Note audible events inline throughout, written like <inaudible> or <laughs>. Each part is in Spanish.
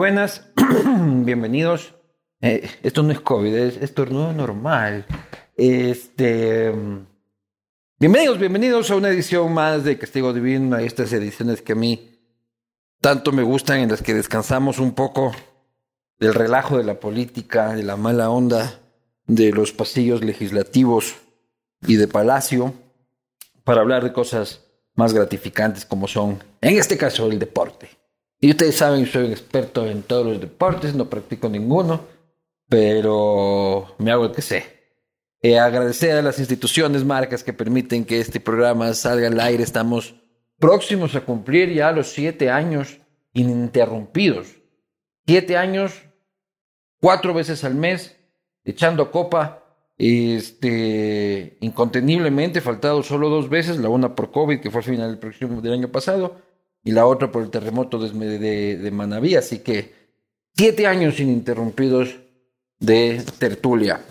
Buenas. <clears throat> Bienvenidos. Eh, esto no es COVID, es estornudo normal. Este. Bienvenidos, bienvenidos a una edición más de Castigo Divino, a estas ediciones que a mí tanto me gustan, en las que descansamos un poco del relajo de la política, de la mala onda, de los pasillos legislativos y de palacio, para hablar de cosas más gratificantes como son, en este caso, el deporte. Y ustedes saben, soy un experto en todos los deportes, no practico ninguno, pero me hago el que sé. Eh, agradecer a las instituciones, marcas que permiten que este programa salga al aire. Estamos próximos a cumplir ya los siete años ininterrumpidos. Siete años, cuatro veces al mes, echando copa, este, inconteniblemente, faltado solo dos veces, la una por COVID, que fue al final del, próximo, del año pasado, y la otra por el terremoto de, de, de Manaví. Así que siete años ininterrumpidos de tertulia.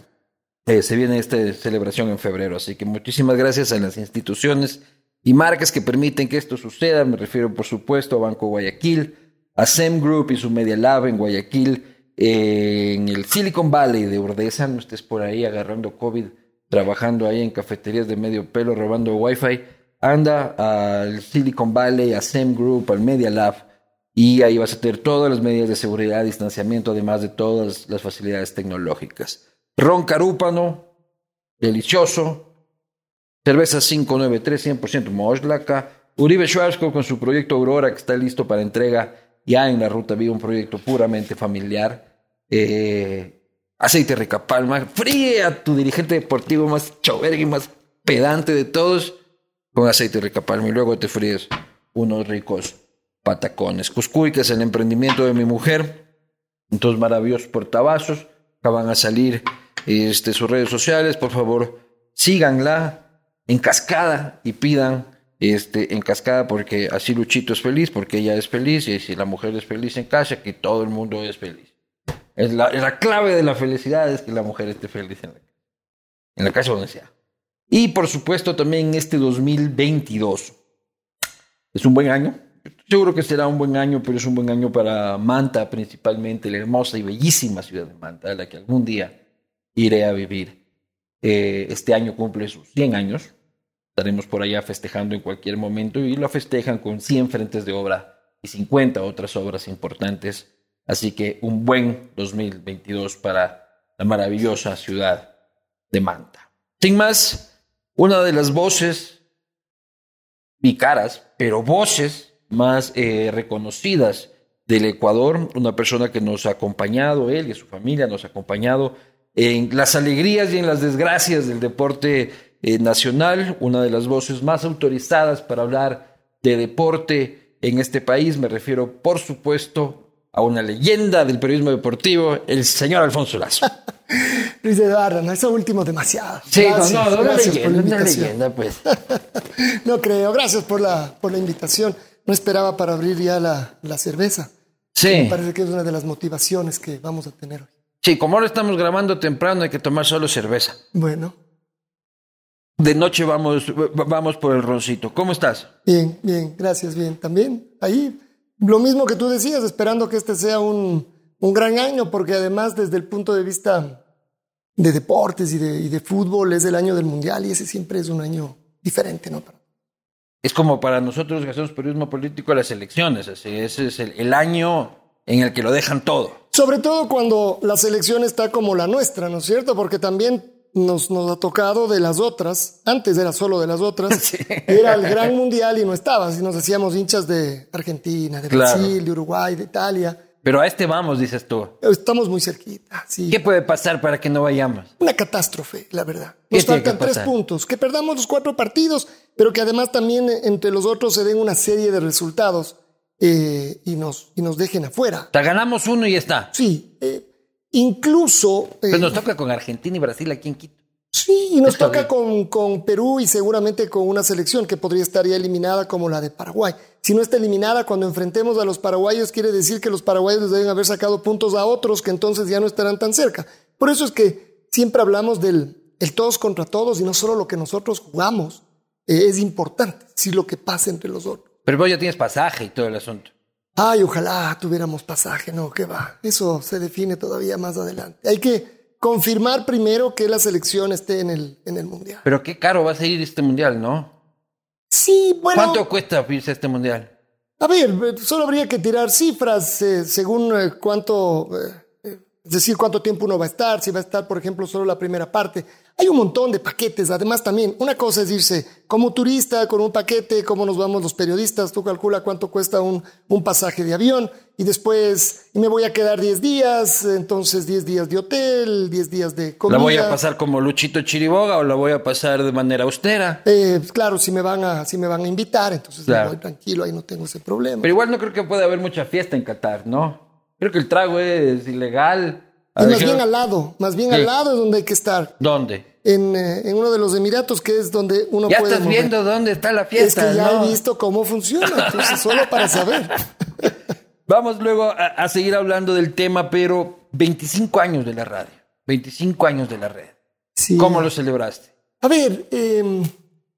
Eh, se viene esta celebración en febrero, así que muchísimas gracias a las instituciones y marcas que permiten que esto suceda. Me refiero, por supuesto, a Banco Guayaquil, a SEM Group y su Media Lab en Guayaquil, eh, en el Silicon Valley de Urdesa. No estés por ahí agarrando COVID, trabajando ahí en cafeterías de medio pelo, robando Wi-Fi anda al Silicon Valley, a SEM Group, al Media Lab, y ahí vas a tener todas las medidas de seguridad, distanciamiento, además de todas las facilidades tecnológicas. Ron Carúpano, delicioso. Cerveza 593, 100% Moslaka. Uribe Schwarzkopf con su proyecto Aurora, que está listo para entrega ya en la ruta viva, un proyecto puramente familiar. Eh, aceite Recapalma, fría tu dirigente deportivo más chovergue y más pedante de todos con aceite Recapalma y luego te fríes unos ricos patacones. Cuscuy, que es el emprendimiento de mi mujer, entonces maravillosos portavasos, acaban a salir este, sus redes sociales, por favor, síganla en cascada y pidan este, en cascada porque así Luchito es feliz, porque ella es feliz y si la mujer es feliz en casa, que todo el mundo es feliz. Es la, la clave de la felicidad es que la mujer esté feliz en la, en la casa donde sea. Y por supuesto también este 2022. Es un buen año. Seguro que será un buen año, pero es un buen año para Manta principalmente, la hermosa y bellísima ciudad de Manta, a la que algún día iré a vivir. Eh, este año cumple sus 100 años. Estaremos por allá festejando en cualquier momento y lo festejan con 100 frentes de obra y 50 otras obras importantes. Así que un buen 2022 para la maravillosa ciudad de Manta. Sin más, una de las voces y caras, pero voces más eh, reconocidas del Ecuador, una persona que nos ha acompañado, él y su familia nos ha acompañado en las alegrías y en las desgracias del deporte eh, nacional, una de las voces más autorizadas para hablar de deporte en este país. Me refiero, por supuesto, a una leyenda del periodismo deportivo, el señor Alfonso Lazo. <laughs> Luis Eduardo, no, eso último demasiado. Sí, no, no, no, leyenda, una leyenda, pues. <laughs> no creo, gracias por la, por la invitación. No esperaba para abrir ya la, la cerveza. Sí. Me parece que es una de las motivaciones que vamos a tener hoy. Sí, como ahora estamos grabando temprano, hay que tomar solo cerveza. Bueno. De noche vamos, vamos por el roncito. ¿Cómo estás? Bien, bien, gracias, bien. También ahí, lo mismo que tú decías, esperando que este sea un, un gran año, porque además desde el punto de vista de deportes y de, y de fútbol es el año del Mundial y ese siempre es un año diferente, ¿no? Es como para nosotros que hacemos periodismo político las elecciones, así, ese es el, el año en el que lo dejan todo. Sobre todo cuando la selección está como la nuestra, ¿no es cierto? Porque también nos, nos ha tocado de las otras, antes era solo de las otras, <laughs> sí. era el gran mundial y no estaba, si nos hacíamos hinchas de Argentina, de Brasil, de Uruguay, de Italia. Pero a este vamos, dices tú. Estamos muy cerquita, sí. ¿Qué puede pasar para que no vayamos? Una catástrofe, la verdad. Nos faltan tres puntos. Que perdamos los cuatro partidos, pero que además también entre los otros se den una serie de resultados eh, y, nos, y nos dejen afuera. Te ganamos uno y ya está. Sí. Eh, incluso. Eh, pues nos toca con Argentina y Brasil aquí en Quito. Sí, y nos Está toca con, con, Perú y seguramente con una selección que podría estar ya eliminada como la de Paraguay. Si no está eliminada, cuando enfrentemos a los paraguayos, quiere decir que los paraguayos deben haber sacado puntos a otros que entonces ya no estarán tan cerca. Por eso es que siempre hablamos del el todos contra todos y no solo lo que nosotros jugamos eh, es importante, sino lo que pasa entre los otros. Pero vos ya tienes pasaje y todo el asunto. Ay, ojalá tuviéramos pasaje, no, qué va. Eso se define todavía más adelante. Hay que confirmar primero que la selección esté en el, en el mundial. Pero qué caro va a seguir este mundial, ¿no? Sí, bueno. ¿Cuánto cuesta irse a este mundial? A ver, solo habría que tirar cifras eh, según eh, cuánto, eh, es decir, cuánto tiempo uno va a estar, si va a estar, por ejemplo, solo la primera parte. Hay un montón de paquetes. Además, también, una cosa es irse como turista con un paquete, cómo nos vamos los periodistas. Tú calcula cuánto cuesta un, un pasaje de avión y después y me voy a quedar 10 días, entonces 10 días de hotel, 10 días de comida. ¿La voy a pasar como Luchito Chiriboga o la voy a pasar de manera austera? Eh, claro, si me van a, si me van a invitar, entonces me voy tranquilo, ahí no tengo ese problema. Pero igual no creo que pueda haber mucha fiesta en Qatar, ¿no? Creo que el trago es ilegal. Y más bien al lado, más bien al lado es donde hay que estar. ¿Dónde? En, eh, en, uno de los Emiratos, que es donde uno ya puede. Ya estás viendo dónde está la fiesta. Es que ya he visto cómo funciona, entonces solo para saber. <laughs> Vamos luego a, a, seguir hablando del tema, pero 25 años de la radio, 25 años de la red. Sí. ¿Cómo lo celebraste? A ver, eh,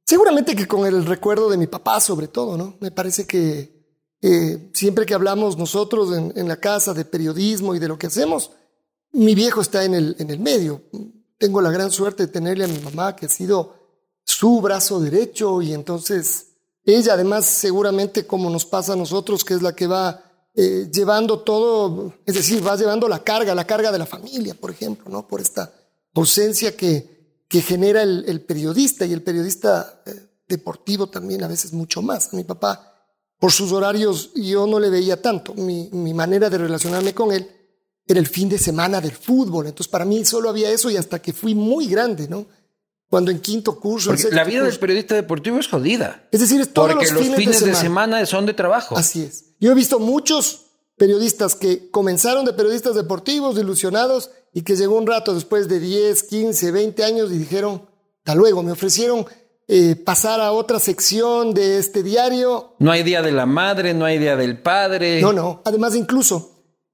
seguramente que con el recuerdo de mi papá, sobre todo, ¿no? Me parece que eh, siempre que hablamos nosotros en, en, la casa de periodismo y de lo que hacemos, mi viejo está en el, en el medio. Tengo la gran suerte de tenerle a mi mamá, que ha sido su brazo derecho, y entonces ella, además, seguramente como nos pasa a nosotros, que es la que va eh, llevando todo, es decir, va llevando la carga, la carga de la familia, por ejemplo, ¿no? Por esta ausencia que, que genera el, periodista y el periodista eh, deportivo también a veces mucho más. Mi papá, por sus horarios, yo no le veía tanto. Mi, mi manera de relacionarme con él era el fin de semana del fútbol. Entonces, para mí solo había eso y hasta que fui muy grande, ¿no? Cuando en quinto curso. La vida curso, del periodista deportivo es jodida. Es decir, es todos Porque los, los fines, de, semana. de semana son de trabajo. Así es. Yo he visto muchos periodistas que comenzaron de periodistas deportivos, ilusionados, y que llegó un rato después de 10, 15, 20 años y dijeron, hasta luego, me ofrecieron eh, pasar a otra sección de este diario. No hay día de la madre, no hay día del padre. No, no. Además, incluso,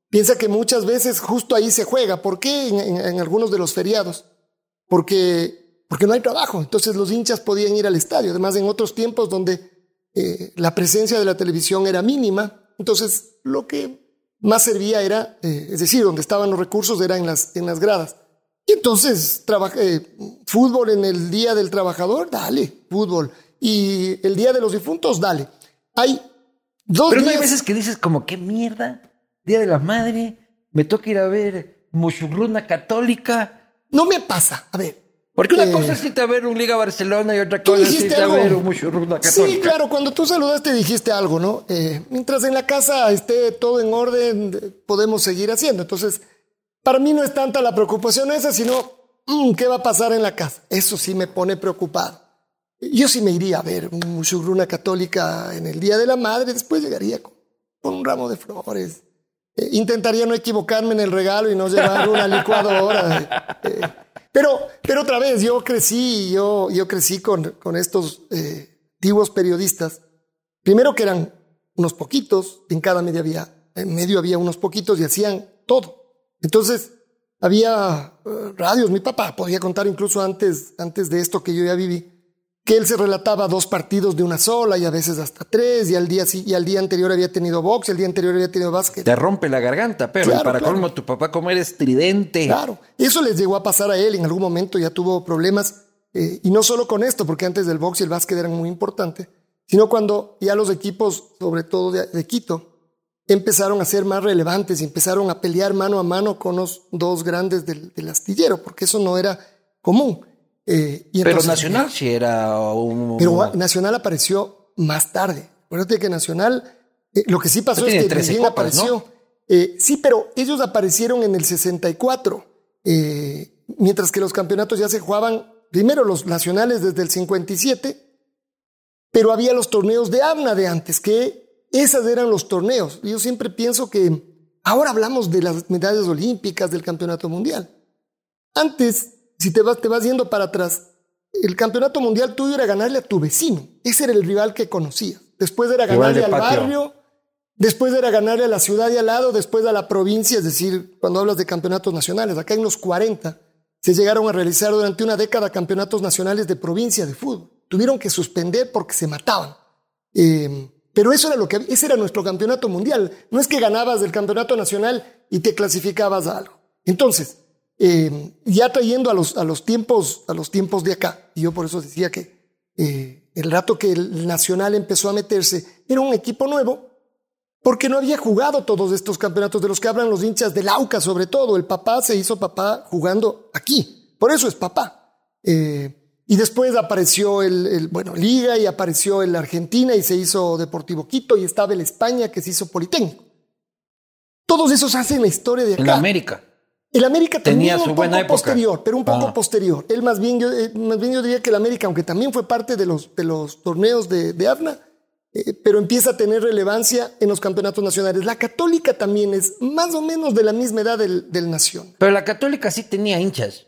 piensa que muchas veces justo ahí se juega. ¿Por qué en, en, en algunos de los feriados? Porque, porque no hay trabajo. Entonces los hinchas podían ir al estadio. Además, en otros tiempos donde eh, la presencia de la televisión era mínima, entonces lo que más servía era, eh, es decir, donde estaban los recursos era en las, en las gradas. Y entonces, eh, fútbol en el Día del Trabajador, dale, fútbol. Y el Día de los Difuntos, dale. Hay dos Pero no días... hay veces que dices como, qué mierda, Día de la Madre, me toca ir a ver Mushurruna Católica. No me pasa, a ver. Porque una eh, cosa es irte a ver un Liga Barcelona y otra cosa es irte a ver un Mushurruna Católica. Sí, claro, cuando tú saludaste dijiste algo, ¿no? Eh, mientras en la casa esté todo en orden, podemos seguir haciendo. Entonces, para mí no es tanta la preocupación esa, sino mmm, qué va a pasar en la casa. Eso sí me pone preocupado. Yo sí me iría a ver un Mushurruna Católica en el Día de la Madre, después llegaría con, con un ramo de flores. Eh, intentaría no equivocarme en el regalo y no llevar una licuadora. <laughs> Eh, pero, pero otra vez, yo crecí, yo, yo crecí con, con estos eh, antiguos periodistas. Primero que eran unos poquitos, en cada medio había, en medio había unos poquitos y hacían todo. Entonces, había radios. Mi papá podía contar incluso antes, antes de esto que yo ya viví, que él se relataba dos partidos de una sola y a veces hasta tres, y al día, y al día anterior había tenido box, y el día anterior había tenido básquet. Te rompe la garganta, pero Claro, para claro. colmo tu papá como eres estridente. Claro, eso les llegó a pasar a él, en algún momento ya tuvo problemas, eh, y no solo con esto, porque antes del box y el básquet eran muy importantes, sino cuando ya los equipos, sobre todo de, de Quito, empezaron a ser más relevantes y empezaron a pelear mano a mano con los dos grandes del, del astillero, porque eso no era común. Eh, y Pero Nacional sí era un... Pero Nacional apareció más tarde. Acuérdate que Nacional, eh, lo que sí pasó Pero es que 13 también copas, apareció. Eh, sí, pero ellos aparecieron en el 64, eh, mientras que los campeonatos ya se jugaban, primero los nacionales desde el 57, pero había los torneos de ABNA de antes, que esos eran los torneos. Yo siempre pienso que ahora hablamos de las medallas olímpicas, del campeonato mundial. Antes, si te vas, te vas yendo para atrás, el campeonato mundial tuyo era ganarle a tu vecino. Ese era el rival que conocías. Después era de ganarle al patio. barrio, después era ganarle a la ciudad de al lado, después a la provincia, es decir, cuando hablas de campeonatos nacionales. Acá en los 40 se llegaron a realizar durante una década campeonatos nacionales de provincia de fútbol. Tuvieron que suspender porque se mataban. Eh, pero eso era lo que ese era nuestro campeonato mundial. No es que ganabas del campeonato nacional y te clasificabas a algo. Entonces, eh, ya trayendo a los, a los tiempos a los tiempos de acá, y yo por eso decía que eh, el rato que el nacional empezó a meterse era un equipo nuevo, porque no había jugado todos estos campeonatos de los que hablan los hinchas del AUCA, sobre todo. El papá se hizo papá jugando aquí, por eso es papá. Eh, y después apareció el, bueno, Liga y apareció el Argentina y se hizo Deportivo Quito y estaba el España que se hizo Politécnico. Todos esos hacen la historia de acá. En América. El América tenía su un poco posterior, pero un poco ah. posterior. Él más bien, yo, eh, más bien yo diría que el América, aunque también fue parte de los, de los torneos de, de AFNA, eh, pero empieza a tener relevancia en los campeonatos nacionales. La católica también es más o menos de la misma edad del, del Nación. Pero la católica sí tenía hinchas.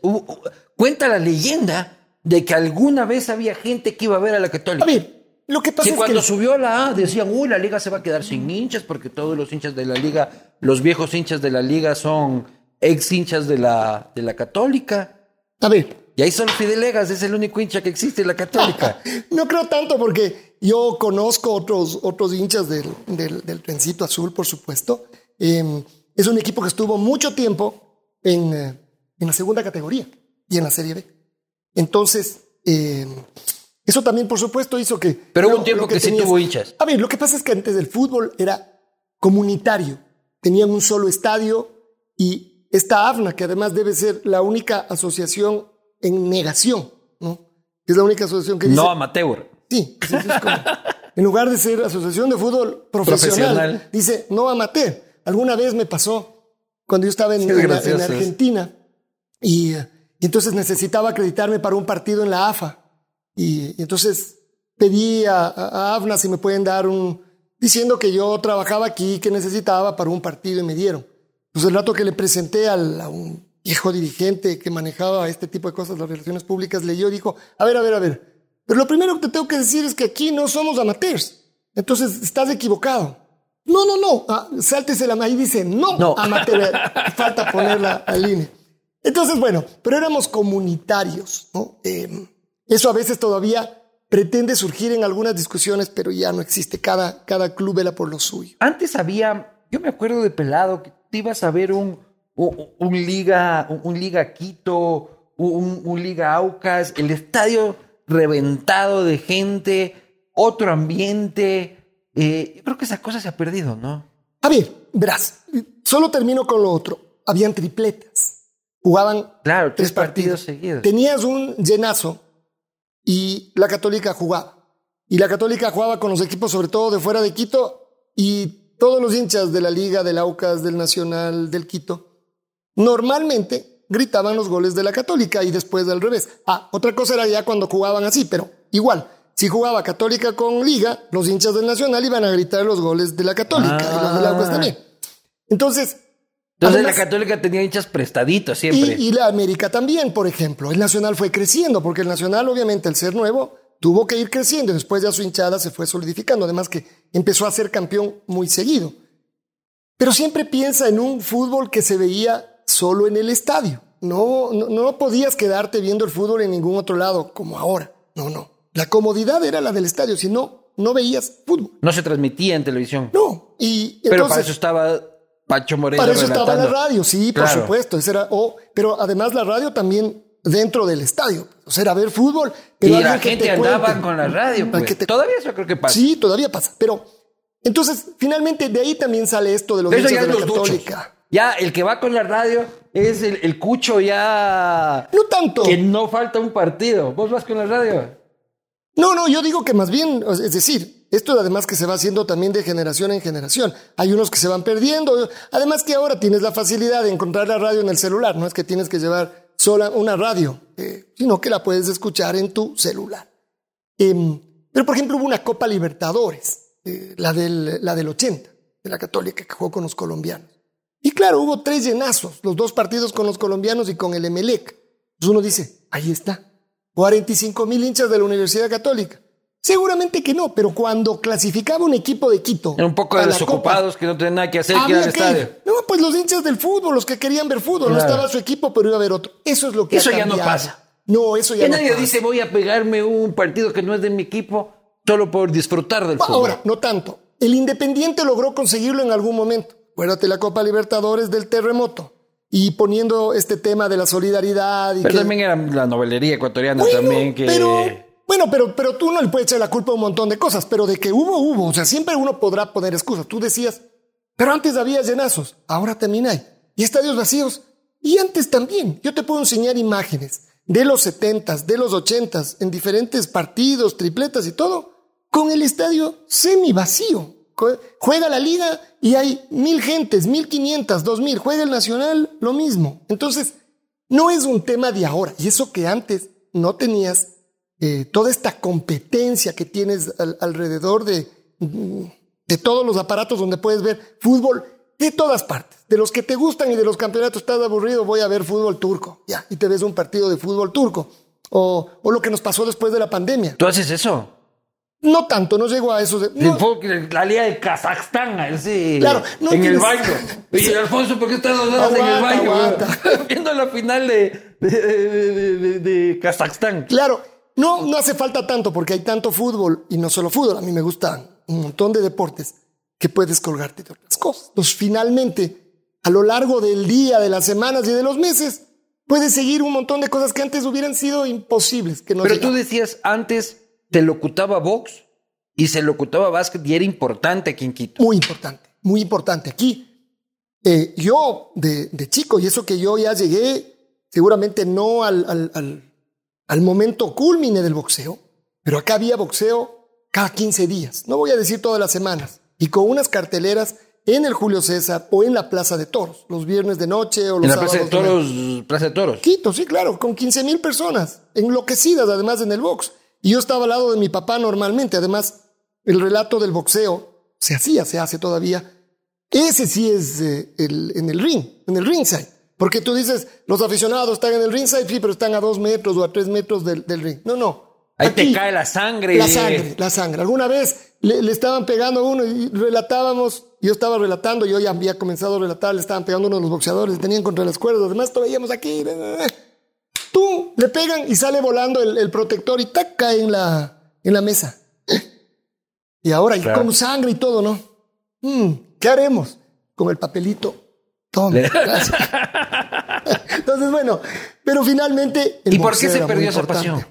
cuenta la leyenda de que alguna vez había gente que iba a ver a la Católica. A ver, lo que pasa es que cuando subió a la A decían, uy, la liga se va a quedar sin hinchas porque todos los hinchas de la liga, los viejos hinchas de la liga son ex hinchas de la, de la Católica. A ver. Y ahí solo Fidelegas es el único hincha que existe en la Católica. <laughs> no creo tanto porque yo conozco otros, otros hinchas del, del, Trencito Azul, por supuesto. Em, es un equipo que estuvo mucho tiempo en, eh, en la segunda categoría y en la Serie B. Entonces, eh, eso también, por supuesto, hizo que... Pero hubo un tiempo que, sí tuvo hinchas. A ver, lo que pasa es que antes del fútbol era comunitario. Tenían un solo estadio y esta AFNA, que además debe ser la única asociación en negación, ¿no? Es la única asociación que dice... No amateur. Sí, <laughs> en lugar de ser asociación de fútbol profesional, dice no amateur. Alguna vez me pasó cuando yo estaba en, en Argentina y y entonces necesitaba acreditarme para un partido en la AFA. Y, entonces pedí a, a, AFNA si me pueden dar un, diciendo que yo trabajaba aquí, que necesitaba para un partido y me dieron. Pues el rato que le presenté al, a un viejo dirigente que manejaba este tipo de cosas, las relaciones públicas, leyó y dijo, a ver, a ver, a ver, pero lo primero que te tengo que decir es que aquí no somos amateurs. Entonces estás equivocado. No, no, no, ah, sáltese la y dice, no, no. <laughs> amateur, falta poner la línea. Entonces, bueno, pero éramos comunitarios, ¿no? Em, eso a veces todavía pretende surgir en algunas discusiones, pero ya no existe. Cada, cada club vela por lo suyo. Antes había, yo me acuerdo de pelado, que te ibas a ver un, un, Liga, un, Liga Quito, un, Liga Aucas, el estadio reventado de gente, otro ambiente. Eh, yo creo que esa cosa se ha perdido, ¿no? A ver, verás, solo termino con lo otro. Habían tripletas jugaban claro, tres, partidos, seguidos. Tenías un llenazo y la Católica jugaba. Y la Católica jugaba con los equipos, sobre todo de fuera de Quito, y todos los hinchas de la Liga, del Aucas, del Nacional, del Quito, normalmente gritaban los goles de la Católica y después del revés. Ah, otra cosa era ya cuando jugaban así, pero igual. Si jugaba Católica con Liga, los hinchas del Nacional iban a gritar los goles de la Católica y los del Aucas ah. también. Entonces, entonces la Católica tenía hinchas prestaditos siempre. Y, la América también, por ejemplo. El Nacional fue creciendo, porque el Nacional, obviamente, al ser nuevo, tuvo que ir creciendo. Después ya su hinchada se fue solidificando. Además que empezó a ser campeón muy seguido. Pero siempre piensa en un fútbol que se veía solo en el estadio. No, no, no podías quedarte viendo el fútbol en ningún otro lado, como ahora. No, no. La comodidad era la del estadio, si no, no veías fútbol. No se transmitía en televisión. No. Y Pero para eso estaba Pacho Moreno. Para eso estaba la radio, sí, por supuesto. era, pero además la radio también dentro del estadio. O sea, era ver fútbol. Pero y la gente andaba con la radio. Pues. Todavía eso creo que pasa. Sí, todavía pasa. Pero entonces, finalmente, de ahí también sale esto de los hinchas de la Católica. Ya, el que va con la radio es el, el, cucho ya. No tanto. Que no falta un partido. ¿Vos vas con la radio? No, no, yo digo que más bien, es decir, esto además que se va haciendo también de generación en generación. Hay unos que se van perdiendo. Además que ahora tienes la facilidad de encontrar la radio en el celular. No es que tienes que llevar sola una radio, eh, sino que la puedes escuchar en tu celular. Em, pero por ejemplo hubo una Copa Libertadores, eh, la, del, la del 80, de la Católica, que jugó con los colombianos. Y claro, hubo tres llenazos, los dos partidos con los colombianos y con el Emelec. Entonces uno dice, ahí está, 45 mil hinchas de la Universidad Católica. Seguramente que no, pero cuando clasificaba un equipo de Quito. Era un poco de desocupados que no tenían nada que hacer que al estadio. No, pues los hinchas del fútbol, los que querían ver fútbol, no estaba su equipo, pero iba a ver otro. Eso es lo que Eso ya no pasa. No, eso ya que no nadie dice voy a pegarme un partido que no es de mi equipo solo por disfrutar del fútbol. Ahora, no tanto. El Independiente logró conseguirlo en algún momento. Acuérdate la Copa Libertadores del terremoto. Y poniendo este tema de la solidaridad. Y pero también era la novelería ecuatoriana también que... bueno, pero, pero tú no le puedes echar la culpa a un montón de cosas, pero de que hubo, hubo. O sea, siempre uno podrá poner excusas. Tú decías, pero antes había llenazos, ahora también hay. Y estadios vacíos. Y antes también. Yo te puedo enseñar imágenes de los setentas, de los ochentas, en diferentes partidos, tripletas y todo, con el estadio semi vacío. Juega la liga y hay mil gentes, mil quinientas, dos mil. Juega el nacional, lo mismo. Entonces, no es un tema de ahora. Y eso que antes no tenías eh, toda esta competencia que tienes alrededor de, de todos los aparatos donde puedes ver fútbol de todas partes. De los que te gustan y de los campeonatos estás aburrido, voy a ver fútbol turco. Ya, y te ves un partido de fútbol turco. O, o lo que nos pasó después de la pandemia. ¿Tú haces eso? No tanto, no llego a eso. De, La liga de Kazajstán, así. Claro, en el baño. <laughs> Y Alfonso, ¿por qué estás dos horas en el baño? <laughs> Viendo la final de, de, de, Kazajstán. Claro, no, no hace falta tanto porque hay tanto fútbol y no solo fútbol. A mí me gustan un montón de deportes que puedes colgarte de otras cosas. Entonces, finalmente, a lo largo del día, de las semanas y de los meses, puedes seguir un montón de cosas que antes hubieran sido imposibles. Que no Pero tú decías antes, te locutaba box y se locutaba básquet y era importante aquí en Quito. Muy importante, muy importante. Aquí, eh, yo de, chico, y eso que yo ya llegué, seguramente no al, al, al momento culmine del boxeo, pero acá había boxeo cada 15 días. No voy a decir todas las semanas y con unas carteleras en el Julio César o en la Plaza de Toros, los viernes de noche o los En la Plaza de Toros, Plaza de Toros. Quito, sí, claro, con 15 mil personas, enloquecidas además en el box. Y yo estaba al lado de mi papá normalmente, además el relato del boxeo se hacía, se hace todavía. Ese sí es eh, el, en el ring, en el ringside. Porque tú dices, los aficionados están en el ringside, sí, pero están a dos metros o a tres metros del, del ring. No, no. Ahí te cae la sangre. La sangre, la sangre. Alguna vez le, estaban pegando a uno y relatábamos, yo estaba relatando, yo ya había comenzado a relatar, le estaban pegando a uno de los boxeadores, le tenían contra las cuerdas, además veíamos aquí. Tú le pegan y sale volando el, protector y tac, cae en la, en la mesa. Y ahora, y con sangre y todo, ¿no? Mm, ¿Qué haremos? Con el papelito. <laughs> Entonces, bueno, pero finalmente. ¿Y por qué se perdió esa pasión?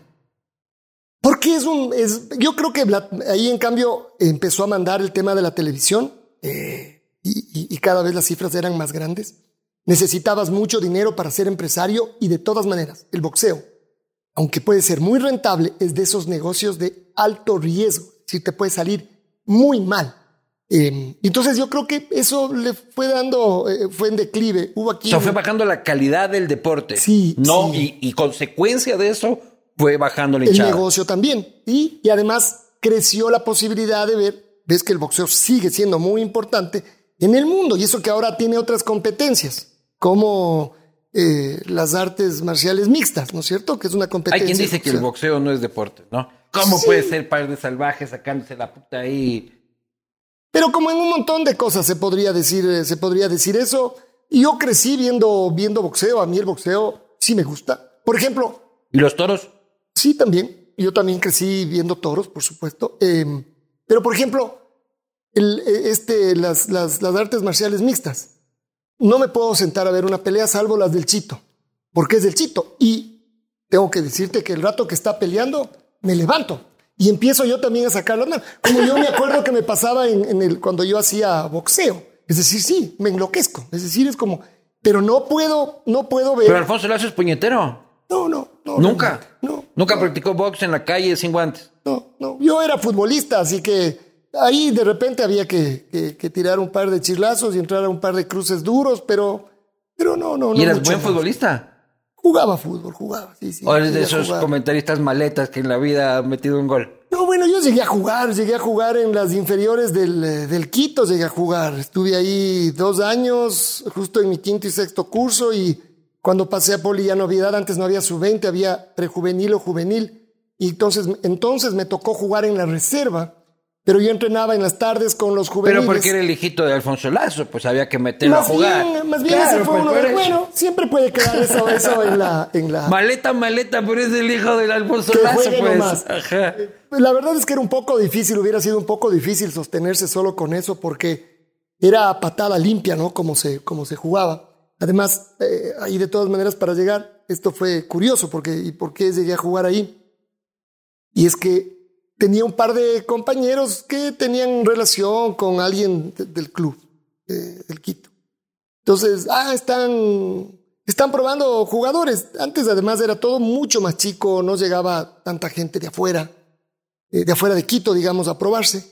Porque es un, es, yo creo que ahí en cambio empezó a mandar el tema de la televisión eh, y, cada vez las cifras eran más grandes. Necesitabas mucho dinero para ser empresario y de todas maneras, el boxeo, aunque puede ser muy rentable, es de esos negocios de alto riesgo, si te puede salir muy mal. Eh, entonces yo creo que eso le fue dando, eh, fue en declive. Hubo aquí. O sea, fue bajando la calidad del deporte. Sí. No, Y, y consecuencia de eso fue bajando el negocio también. Y, y además creció la posibilidad de ver, ves que el boxeo sigue siendo muy importante en el mundo y eso que ahora tiene otras competencias, como eh, las artes marciales mixtas, ¿no es cierto? Que es una competencia. Hay quien dice que el boxeo no es deporte, ¿no? ¿Cómo puede ser par de salvajes sacándose la puta ahí? Pero como en un montón de cosas se podría decir, eh, se podría decir eso. Y yo crecí viendo, viendo boxeo. A mí el boxeo sí me gusta. Por ejemplo. ¿Y los toros? Sí, también. Yo también crecí viendo toros, por supuesto. Em, pero, por ejemplo, el, e, este, las, las, las, artes marciales mixtas. No me puedo sentar a ver una pelea salvo las del chito, porque es del chito. Y tengo que decirte que el rato que está peleando, me levanto y empiezo yo también a sacar las manos. Como yo me acuerdo que me pasaba en, en el, cuando yo hacía boxeo. Es decir, sí, me enloquezco. Es decir, es como, pero no puedo, no puedo ver. Pero Alfonso, ¿lo haces puñetero? No, no, no. ¿Nunca? No. ¿Nunca practicó box en la calle sin guantes? No, no. Yo era futbolista, así que ahí de repente había que, que, tirar un par de chislazos y entrar a un par de cruces duros, pero, pero no, no. ¿Y eras buen futbolista? Jugaba fútbol, jugaba, sí, sí. ¿O eres de esos comentaristas maletas que en la vida han metido un gol? No, bueno, yo llegué a jugar, llegué a jugar en las inferiores del, eh, del Quito, llegué a jugar. Estuve ahí dos años, justo en mi quinto y sexto curso y cuando pasé a Poli ya novedad, antes no había sub-20, había prejuvenil o juvenil. y entonces, entonces me tocó jugar en la reserva pero yo entrenaba en las tardes con los juveniles. Pero porque era el hijito de Alfonso Lazo, pues había que meterlo a jugar. más bien ese fue pues, uno de, bueno, siempre puede quedar eso, eso en, la, en la... Maleta, maleta, pero es el hijo del Alfonso Lazo, pues. Eh, la verdad es que era un poco difícil, hubiera sido un poco difícil sostenerse solo con eso porque era patada limpia, ¿no? Como se, como se jugaba. Además, eh, ahí de todas maneras para llegar, esto fue curioso porque, ¿y por qué llegué a jugar ahí? Y es que tenía un par de compañeros que tenían relación con alguien del club, del Quito. Entonces, ah, están, están probando jugadores. Antes además era todo mucho más chico, no llegaba tanta gente de afuera, eh, de afuera de Quito, digamos, a probarse.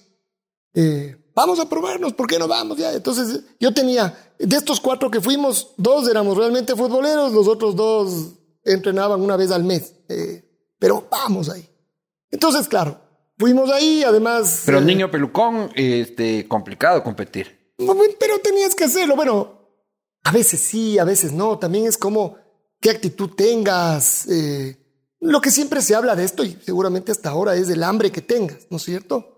Eh, vamos a probarnos, ¿por qué no vamos? Ya, entonces yo tenía, de estos cuatro que fuimos, dos éramos realmente futboleros, los otros dos entrenaban una vez al mes. Eh, pero vamos ahí. Entonces, claro, Fuimos ahí, además. Pero eh, niño pelucón, este, complicado competir. Pero tenías que hacerlo. Bueno, a veces sí, a veces no. También es como qué actitud tengas. Eh, lo que siempre se habla de esto, y seguramente hasta ahora, es del hambre que tengas, ¿no es cierto?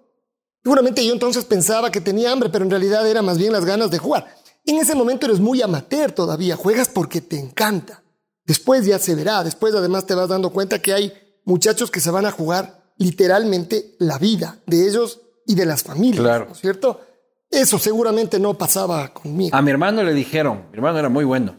Seguramente yo entonces pensaba que tenía hambre, pero en realidad era más bien las ganas de jugar. En ese momento eres muy amateur todavía, juegas porque te encanta. Después ya se verá, después además te vas dando cuenta que hay muchachos que se van a jugar literalmente la vida de ellos y de las familias, claro. ¿no es cierto? Eso seguramente no pasaba conmigo. A mi hermano le dijeron, mi hermano era muy bueno,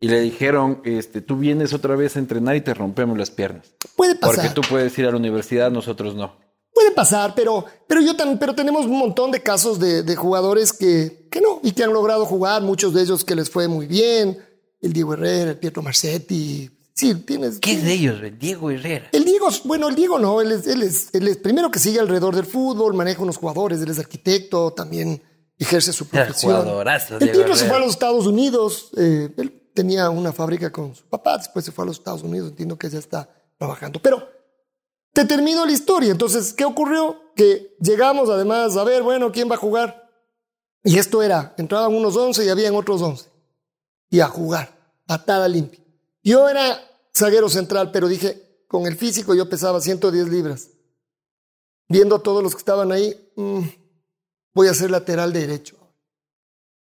y le dijeron, este, tú vienes otra vez a entrenar y te rompemos las piernas. Puede pasar. Porque tú puedes ir a la universidad, nosotros no. Puede pasar, pero, pero yo también, pero tenemos un montón de casos de, de, jugadores que, que no, y que han logrado jugar, muchos de ellos que les fue muy bien, el Diego Herrera, el Pietro Marcetti, Sí, tienes. ¿Qué es de ellos, Diego Herrera? El Diego, bueno, el Diego no, él es, él es, él es primero que sigue alrededor del fútbol, maneja unos jugadores, él es arquitecto, también ejerce su profesión. El Diego se fue a los Estados Unidos, eh, él tenía una fábrica con su papá, después se fue a los Estados Unidos, entiendo que ya está trabajando. Pero te termino la historia, entonces, ¿qué ocurrió? Que llegamos además a ver, bueno, ¿quién va a jugar? Y esto era, entraban unos 11 y habían otros 11. Y a jugar, patada limpia. Yo era zaguero central, pero dije, con el físico yo pesaba 110 libras. Viendo a todos los que estaban ahí, mm, voy a ser lateral derecho.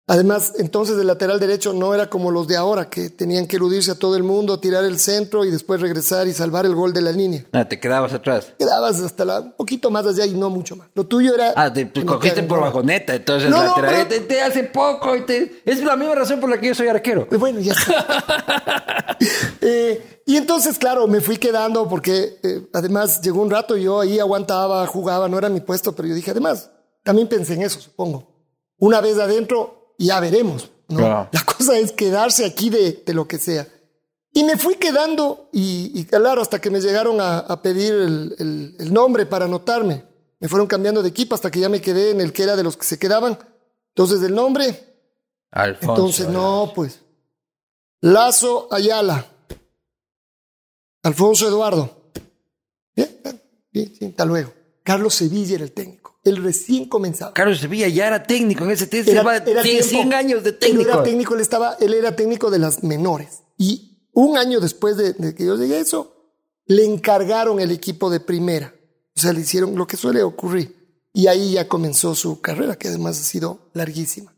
Además, entonces el lateral derecho no era como los de ahora, que tenían que eludirse a todo el mundo, tirar el centro y después regresar y salvar el gol de la línea. Ah, te quedabas atrás. Quedabas hasta la, un poquito más allá y no mucho más. Lo tuyo era... Ah, te, cogiste por bajoneta, entonces no, lateral. te, hace poco. es la misma razón por la que yo soy arquero. Eh, bueno, ya está. <laughs> eh, y entonces, claro, me fui quedando porque eh, además llegó un rato y yo ahí aguantaba, jugaba, no era mi puesto, pero yo dije, además, también pensé en eso, supongo. Una vez adentro, ya veremos. ¿no? La cosa es quedarse aquí de, de, lo que sea. Y me fui quedando y, claro, hasta que me llegaron a, pedir el, el, nombre para anotarme. Me fueron cambiando de equipo hasta que ya me quedé en el que era de los que se quedaban. Entonces el nombre. Alfonso. Entonces, no, pues. Lazo Ayala. Alfonso Eduardo. Bien, bien, bien, hasta luego. Carlos Sevilla era el técnico. Él recién comenzaba. Carlos Sevilla ya era técnico en ese tiempo. Era, 100 años de técnico. Él era técnico, él, estaba, él era técnico de las menores. Y un año después de, que yo llegué a eso, le encargaron el equipo de primera. O sea, le hicieron lo que suele ocurrir. Y ahí ya comenzó su carrera, que además ha sido larguísima.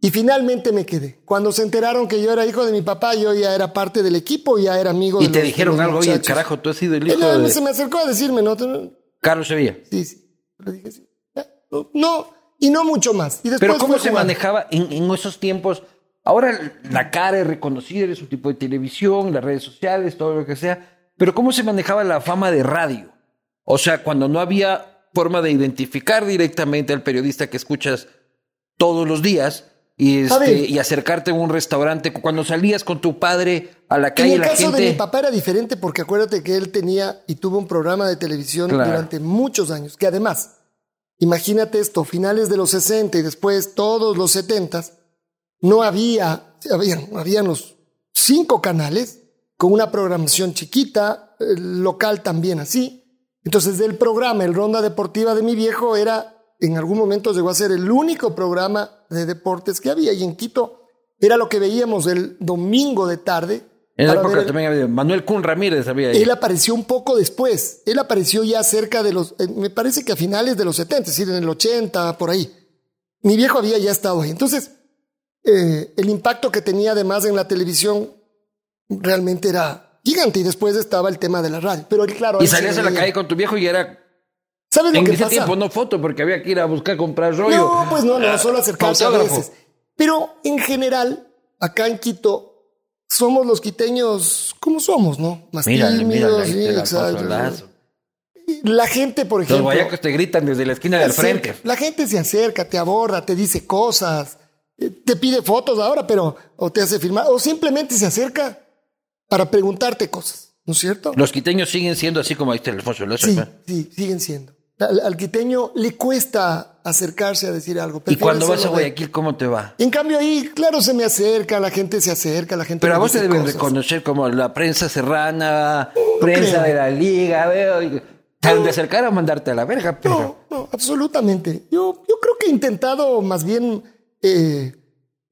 Y finalmente me quedé. Cuando se enteraron que yo era hijo de mi papá, yo ya era parte del equipo, ya era amigo de ¿Y te dijeron algo? Oye, carajo, tú has sido el hijo él, Se me acercó a decirme, ¿no? Carlos Sevilla. Sí, sí. Le dije, sí. No, y no mucho más. Y Pero ¿cómo se manejaba en, esos tiempos? Ahora la cara es reconocida, es un tipo de televisión, las redes sociales, todo lo que sea. Pero ¿cómo se manejaba la fama de radio? O sea, cuando no había forma de identificar directamente al periodista que escuchas todos los días y, este, y acercarte a un restaurante. Cuando salías con tu padre a la calle, en el caso de mi papá era diferente porque acuérdate que él tenía y tuvo un programa de televisión durante muchos años, que además Imagínate esto, finales de los 60 y después todos los 70, no había, habían, habían los cinco canales con una programación chiquita, local también así. Entonces del programa, el Ronda Deportiva de mi viejo era, en algún momento llegó a ser el único programa de deportes que había y en Quito era lo que veíamos el domingo de tarde En la época también había Manuel Kun Ramírez había ahí. Él apareció un poco después. Él apareció ya cerca de los, eh, me parece que a finales de los 70, es decir, en el 80, por ahí. Mi viejo había ya estado ahí. Entonces, eh, el impacto que tenía además en la televisión realmente era gigante. Y después estaba el tema de la radio. Pero claro. Y salías a la calle con tu viejo y era ¿Sabes lo en que ese pasa? tiempo no foto porque había que ir a buscar comprar rollo. No, pues no, no, solo acercarse a veces. Pero en general, acá en Quito, somos los quiteños, ¿cómo somos, no? Más Mírale, tímidos, mírale, sí, la exacto. gente, por Los ejemplo. guayacos te gritan desde la esquina del frente. La gente se acerca, te aborda, te dice cosas, eh, te pide fotos ahora, pero o te hace firmar, o simplemente se acerca para preguntarte cosas, ¿no es cierto? Los quiteños siguen siendo así como ahí está Alfonso Loza. Sí, sí, siguen siendo. Al, al quiteño le cuesta acercarse a decir algo. Y cuando vas a de- Guayaquil, ¿cómo te va? En cambio ahí, claro, se me acerca, la gente se acerca, la gente Pero a vos te deben cosas. reconocer como la prensa serrana, prensa creo. de la liga, veo. Te de acercar a mandarte a la verga, pero. No, no, absolutamente. Yo, yo creo que he intentado más bien eh,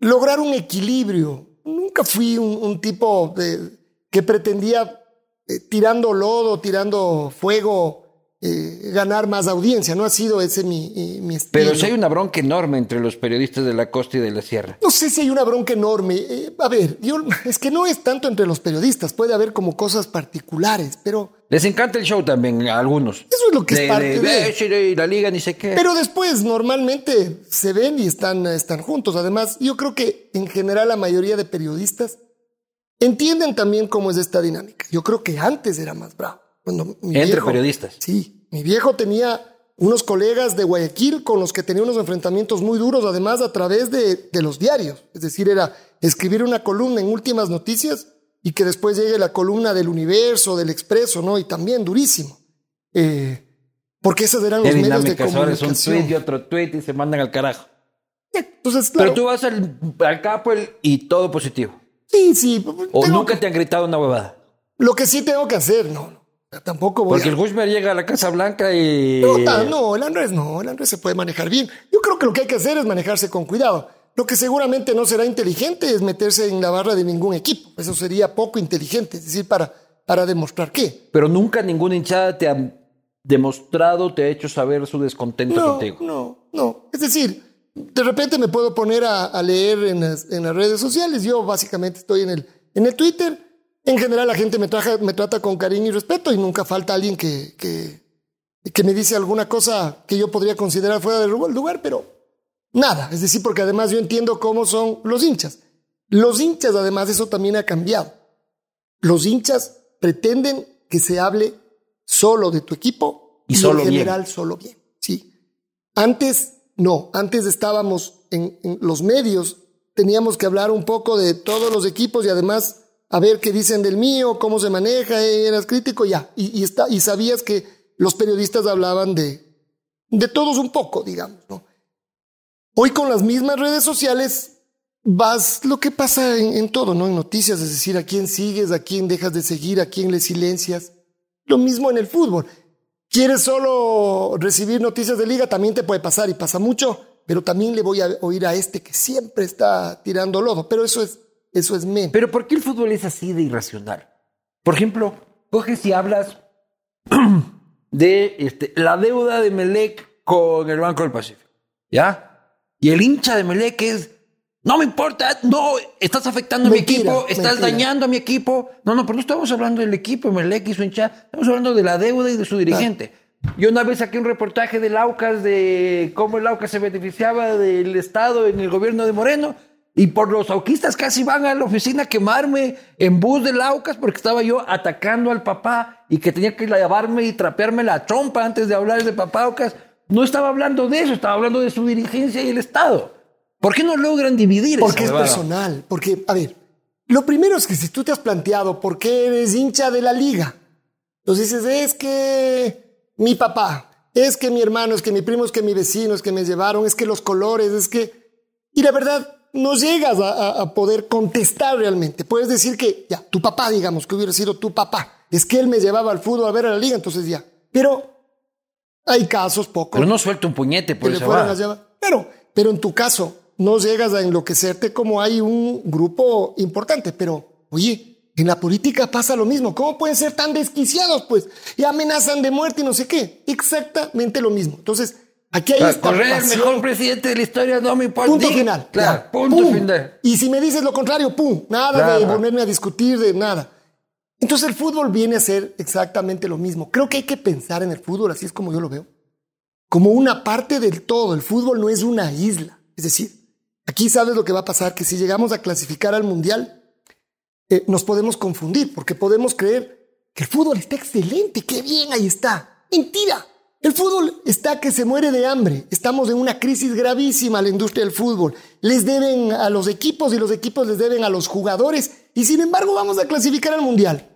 lograr un equilibrio. Nunca fui un, un tipo de, que pretendía, eh, tirando lodo, tirando fuego, eh, ganar más audiencia. No ha sido ese mi, eh, mi estilo. Pero sí hay una bronca enorme entre los periodistas de la costa y de la sierra. No sé si hay una bronca enorme. Eh, a ver, yo, es que no es tanto entre los periodistas. Puede haber como cosas particulares, pero... Les encanta el show también a algunos. Eso es lo que es parte de- y la liga ni sé qué. Pero después normalmente se ven y están, están juntos. Además, yo creo que en general la mayoría de periodistas entienden también cómo es esta dinámica. Yo creo que antes era más bravo. Cuando mi Entre viejo- periodistas. Sí, mi viejo tenía unos colegas de Guayaquil con los que tenía unos enfrentamientos muy duros, además a través de, de los diarios. Es decir, era escribir una columna en últimas noticias y que después llegue la columna del Universo, del Expreso, ¿no? Y también durísimo. Eh, porque esos eran los medios de ahora es un comunicación. tweet y otro tweet y se mandan al carajo. Entonces, claro, Pero tú vas al, al y todo positivo. sí, sí. O tengo nunca te han gritado una huevada. Lo que sí tengo que hacer, no. Tampoco voy Porque a... el Gushmer llega a la Casa Blanca y. No, no, el Andrés no, el Andrés se puede manejar bien. Yo creo que lo que hay que hacer es manejarse con cuidado. Lo que seguramente no será inteligente es meterse en la barra de ningún equipo. Eso sería poco inteligente, es decir, para, para demostrar qué. Pero nunca ninguna hinchada te ha demostrado, te ha hecho saber su descontento No, contigo. no, no. Es decir, de repente me puedo poner a, a leer en las, en las redes sociales. Yo básicamente estoy en el, en el Twitter. En general la gente me, traja- me trata con cariño y respeto y nunca falta alguien que, que, que me dice alguna cosa que yo podría considerar fuera del lugar, pero nada. Es decir, porque además yo entiendo cómo son los hinchas. Los hinchas, además, eso también ha cambiado. Los hinchas pretenden que se hable solo de tu equipo Y solo en bien. general solo bien. Sí. Antes, no. Antes estábamos en, en los medios, teníamos que hablar un poco de todos los equipos y además a ver qué dicen del mío, cómo se maneja, eras crítico, ya. Y, y, está, y sabías que los periodistas hablaban de, de todos un poco, digamos. Hoy con las mismas redes sociales vas lo que pasa en, en todo, ¿no? En noticias, es decir, a quién sigues, a quién dejas de seguir, a quién le silencias. Lo mismo en el fútbol. ¿Quieres solo recibir noticias de liga? También te puede pasar y pasa mucho, pero también le voy a oír a este que siempre está tirando lodo. Pero eso es, eso es menos. Pero ¿por qué el fútbol es así de irracional? Por ejemplo, coges y hablas <clears throat> de este, la deuda de Melec con el Banco del Pacífico. ¿Ya? Y el hincha de Melec es. No me importa, no, estás afectando a mi Mentira, equipo, estás mentira. dañando a mi equipo. No, no, pero no estamos hablando del equipo, Melec y su hincha, estamos hablando de la deuda y de su dirigente. Yo una vez saqué un reportaje del Aucas de cómo el Aucas se beneficiaba del Estado en el gobierno de Moreno. Y por los auquistas casi van a la oficina a quemarme en bus del Aucas porque estaba yo atacando al papá y que tenía que lavarme y trapearme la trompa antes de hablar de papá Aucas. No estaba hablando de eso, estaba hablando de su dirigencia y el Estado. ¿Por qué no logran dividir Porque es esa personal. Porque, a ver, lo primero es que si tú te has planteado por qué eres hincha de la liga, entonces dices, es que mi papá, es que mi hermano, es que mi primo, es que mi vecino, es que me llevaron, es que los colores, es que... Y la verdad, no llegas a, poder contestar realmente. Puedes decir que, ya, tu papá, digamos, que hubiera sido tu papá. Es que él me llevaba al fútbol a ver a la liga, entonces ya. Pero hay casos pocos Pero no suelta un puñete por llevar. Pero, pero en tu caso, no llegas a enloquecerte como hay un grupo importante. Pero, oye, En la política pasa lo mismo. ¿Cómo pueden ser tan desquiciados? Pues y amenazan de muerte y no sé qué. Exactamente lo mismo. Entonces, aquí hay esta Correa el pasión. mejor presidente de la historia, no me importa. Punto final. Claro, Ya. punto Pum. final. Y si me dices lo contrario, pum, nada de Claro. volverme a discutir de nada. Entonces el fútbol viene a ser exactamente lo mismo. Creo que hay que pensar en el fútbol, así es como yo lo veo, como una parte del todo. El fútbol no es una isla. Es decir, aquí sabes lo que va a pasar, que si llegamos a clasificar al mundial, eh, nos podemos confundir, porque podemos creer que el fútbol está excelente, qué bien, ahí está. Mentira. El fútbol está que se muere de hambre. Estamos en una crisis gravísima la industria del fútbol. Les deben a los equipos y los equipos les deben a los jugadores. Y sin embargo vamos a clasificar al mundial.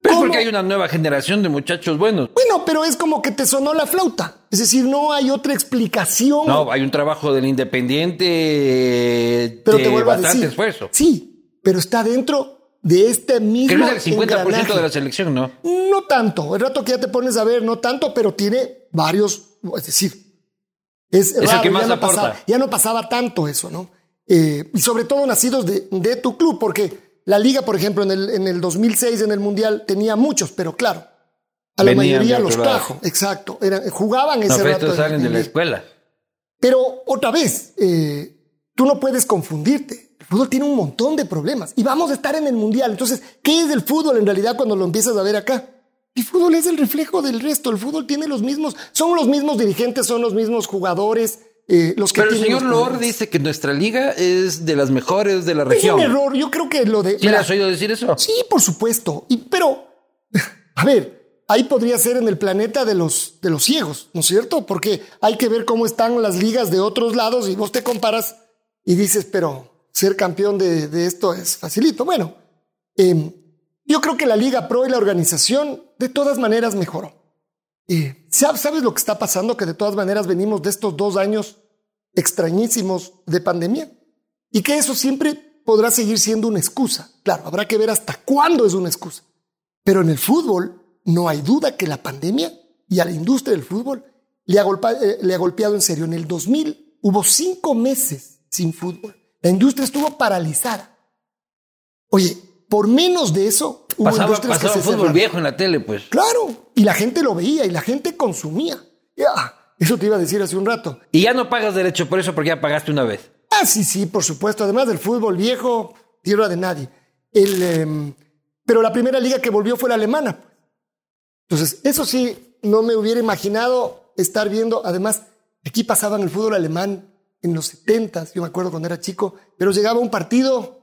Pero es porque hay una nueva generación de muchachos buenos. Bueno, pero es como que te sonó la flauta. Es decir, no hay otra explicación. No, hay un trabajo del Independiente pero de te vuelvo a bastante decir. esfuerzo. Sí, pero está dentro de este mismo Creo que es el 50% engranaje. de la selección, ¿no? No tanto. El rato que ya te pones a ver, no tanto, pero tiene varios. Es decir, es, el raro, que más ya no aporta. pasaba- ya no pasaba tanto eso, ¿no? Eh, y sobre todo nacidos de, de tu club, porque la liga, por ejemplo, en el, en el 2006, en el Mundial, tenía muchos, pero claro, a la Venían mayoría los trajo. Exacto. Eran- jugaban No, ese pero rato. estos salen de la escuela. Pero otra vez, eh, tú no puedes confundirte. El fútbol tiene un montón de problemas y vamos a estar en el mundial. Entonces, ¿qué es el fútbol en realidad cuando lo empiezas a ver acá? El fútbol es el reflejo del resto. El fútbol tiene los mismos, son los mismos dirigentes, son los mismos jugadores, eh, los que Pero el señor Lord dice que nuestra liga es de las mejores de la Es región. un error. Yo creo que lo de. ¿Sí Mira, has oído decir eso? Sí, por supuesto. Y, pero, <laughs> a ver, ahí podría ser en el planeta de los, de los ciegos, ¿no es cierto? Porque hay que ver cómo están las ligas de otros lados y vos te comparas y dices, pero ser campeón de, esto es facilito. Bueno, eh, yo creo que la Liga Pro y la organización de todas maneras mejoró. Eh, ¿sab- ¿Sabes lo que está pasando? Que de todas maneras venimos de estos dos años extrañísimos de pandemia y que eso siempre podrá seguir siendo una excusa. Claro, habrá que ver hasta cuándo es una excusa. Pero en el fútbol no hay duda que la pandemia y a la industria del fútbol le ha, eh, le ha golpeado en serio. En el 2000 hubo cinco meses sin fútbol. La industria estuvo paralizada. Oye, por menos de eso hubo Pasaba, industrias pasaba que se fútbol cerraron. viejo en la tele, pues. Claro, y la gente lo veía y la gente consumía. Ya, eso te iba a decir hace un rato. Y ya no pagas derecho por eso porque ya pagaste una vez. Ah, sí, sí, por supuesto. Además del fútbol viejo, tierra de nadie. El, em, pero la primera liga que volvió fue la alemana. Entonces, eso sí, no me hubiera imaginado estar viendo. Además, aquí pasaban el fútbol alemán en los 70, yo me acuerdo cuando era chico, pero llegaba un partido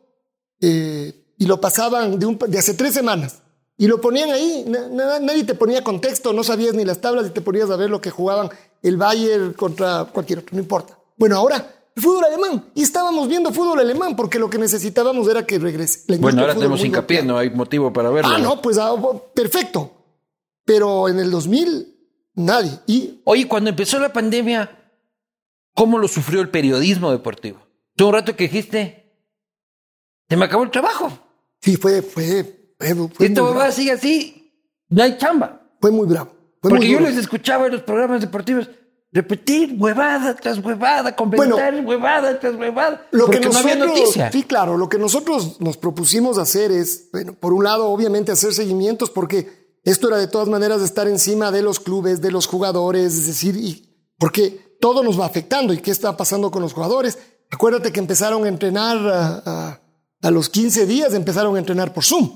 eh, y lo pasaban de, un, de hace tres semanas. Y lo ponían ahí, na- na- nadie te ponía contexto, no sabías ni las tablas y te ponías a ver lo que jugaban el Bayern contra cualquier otro, no importa. Bueno, ahora fútbol alemán. Y estábamos viendo fútbol alemán porque lo que necesitábamos era que regrese. La Bueno, ahora tenemos hincapié, no hay motivo para verlo. Ah, no, pues ah, perfecto. Pero en el 2000, nadie. Y Oye, cuando empezó la pandemia, ¿cómo lo sufrió el periodismo deportivo? Tú un rato que dijiste, se me acabó el trabajo. sí, fue, fue, fue, fue esto va bravo. sigue así, no hay chamba. Fue muy bravo. Fue Porque muy yo duro. les escuchaba en los programas deportivos repetir huevada tras huevada, comentar huevada tras huevada, Lo que no nosotros, había noticia. Sí, claro, lo que nosotros nos propusimos hacer es, bueno, por un lado, obviamente hacer seguimientos, porque esto era de todas maneras de estar encima de los clubes, de los jugadores, es decir, y porque todo nos va afectando. ¿Y qué está pasando con los jugadores? Acuérdate que empezaron a entrenar a, los 15 días, empezaron a entrenar por Zoom.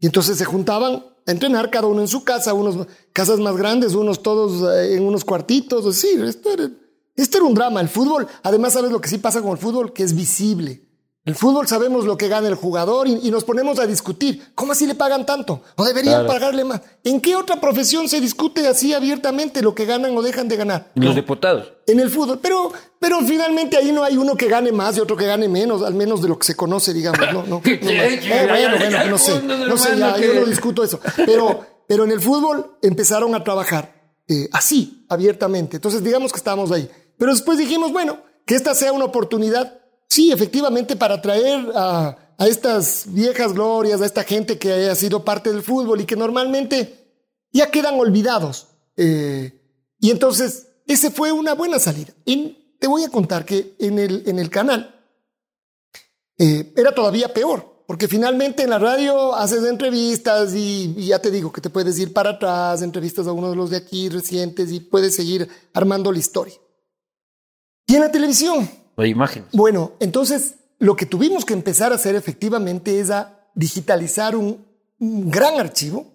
Y entonces se juntaban a entrenar cada uno en su casa, unos casas más grandes, unos todos eh, en unos cuartitos. Decir, esto era, esto era un drama. El fútbol, además, ¿sabes lo que sí pasa con el fútbol? Que es visible. El fútbol sabemos lo que gana el jugador y, y nos ponemos a discutir. ¿Cómo así le pagan tanto? ¿O deberían pagarle más? ¿En qué otra profesión se discute así abiertamente lo que ganan o dejan de ganar? Los diputados. En el fútbol. Pero, pero finalmente ahí no hay uno que gane más y otro que gane menos, al menos de lo que se conoce, digamos. No, no, no, <laughs> Eh, bueno, bueno, no sé. No sé, ya, yo no discuto eso. Pero, pero en el fútbol empezaron a trabajar eh, así, abiertamente. Entonces, digamos que estábamos ahí. Pero después dijimos, bueno, que esta sea una oportunidad, sí, efectivamente, para traer a, estas viejas glorias, a esta gente que haya sido parte del fútbol y que normalmente ya quedan olvidados. Eh, y entonces, ese fue una buena salida. Y te voy a contar que en el, en el canal eh, era todavía peor. porque finalmente en la radio haces entrevistas y, y, ya te digo que te puedes ir para atrás, entrevistas a uno de los de aquí recientes y puedes seguir armando la historia. Y en la televisión. La imagen. Bueno, entonces lo que tuvimos que empezar a hacer efectivamente es a digitalizar un, un gran archivo.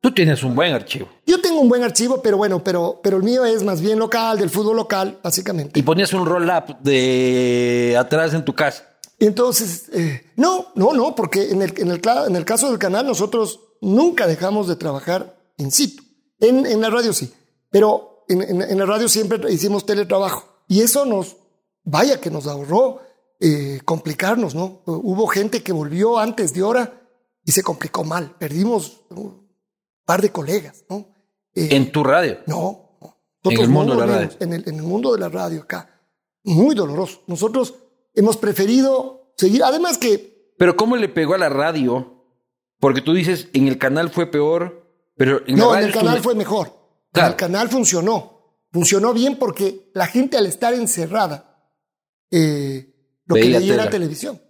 Tú tienes un buen archivo. Yo tengo un buen archivo, pero bueno, pero, pero el mío es más bien local, del fútbol local, básicamente. Y ponías un roll-up de atrás en tu casa. Entonces, eh, no, no, no, porque en el, en, el, en el caso del canal nosotros nunca dejamos de trabajar in situ. En, en la radio sí, pero en, en, la radio siempre hicimos teletrabajo. Y eso nos, vaya que nos ahorró eh, complicarnos, ¿no? Hubo gente que volvió antes de hora y se complicó mal. Perdimos un par de colegas, ¿no? Eh, ¿En tu radio? No. En el mundo de la radio. En el, en el mundo de la radio acá. Muy doloroso. Nosotros hemos preferido seguir. Además que... Pero ¿cómo le pegó a la radio? Porque tú dices, en el canal fue peor, pero en no, la radio en el canal fue mejor. Claro. En el canal funcionó. Funcionó bien porque la gente al estar encerrada, eh, lo Veía que leía tela. era televisión.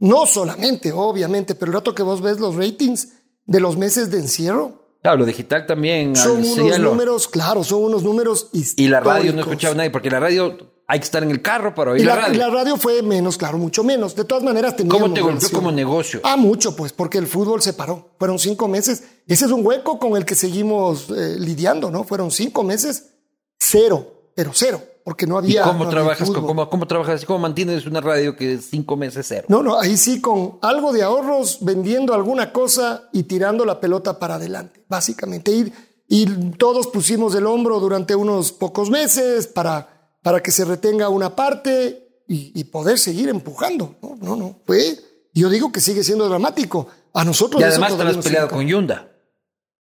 No solamente, obviamente, pero el rato que vos ves los ratings de los meses de encierro, Claro, lo digital también son unos cielo. números, claro, son unos números Y la radio no históricos. escuchaba nadie, porque la radio hay que estar en el carro para oír Y la, la, radio. y la radio fue menos, claro, mucho menos. De todas maneras, teníamos ¿Cómo te golpeó como negocio? Ah, mucho, pues, porque el fútbol se paró. Fueron cinco meses. Ese es un hueco con el que seguimos eh, lidiando, ¿no? Fueron cinco meses, cero, pero cero, porque no ¿Y había. cómo no había trabajas? con-. ¿Cómo, ¿Cómo trabajas? ¿Cómo mantienes una radio que es cinco meses cero? No, no, ahí sí con algo de ahorros, vendiendo alguna cosa y tirando la pelota para adelante, básicamente. Y, y todos pusimos el hombro durante unos pocos meses para, para que se retenga una parte y, y poder seguir empujando. No, no, no. Fue, yo digo que sigue siendo dramático. A nosotros Y además te has peleado con Yunda.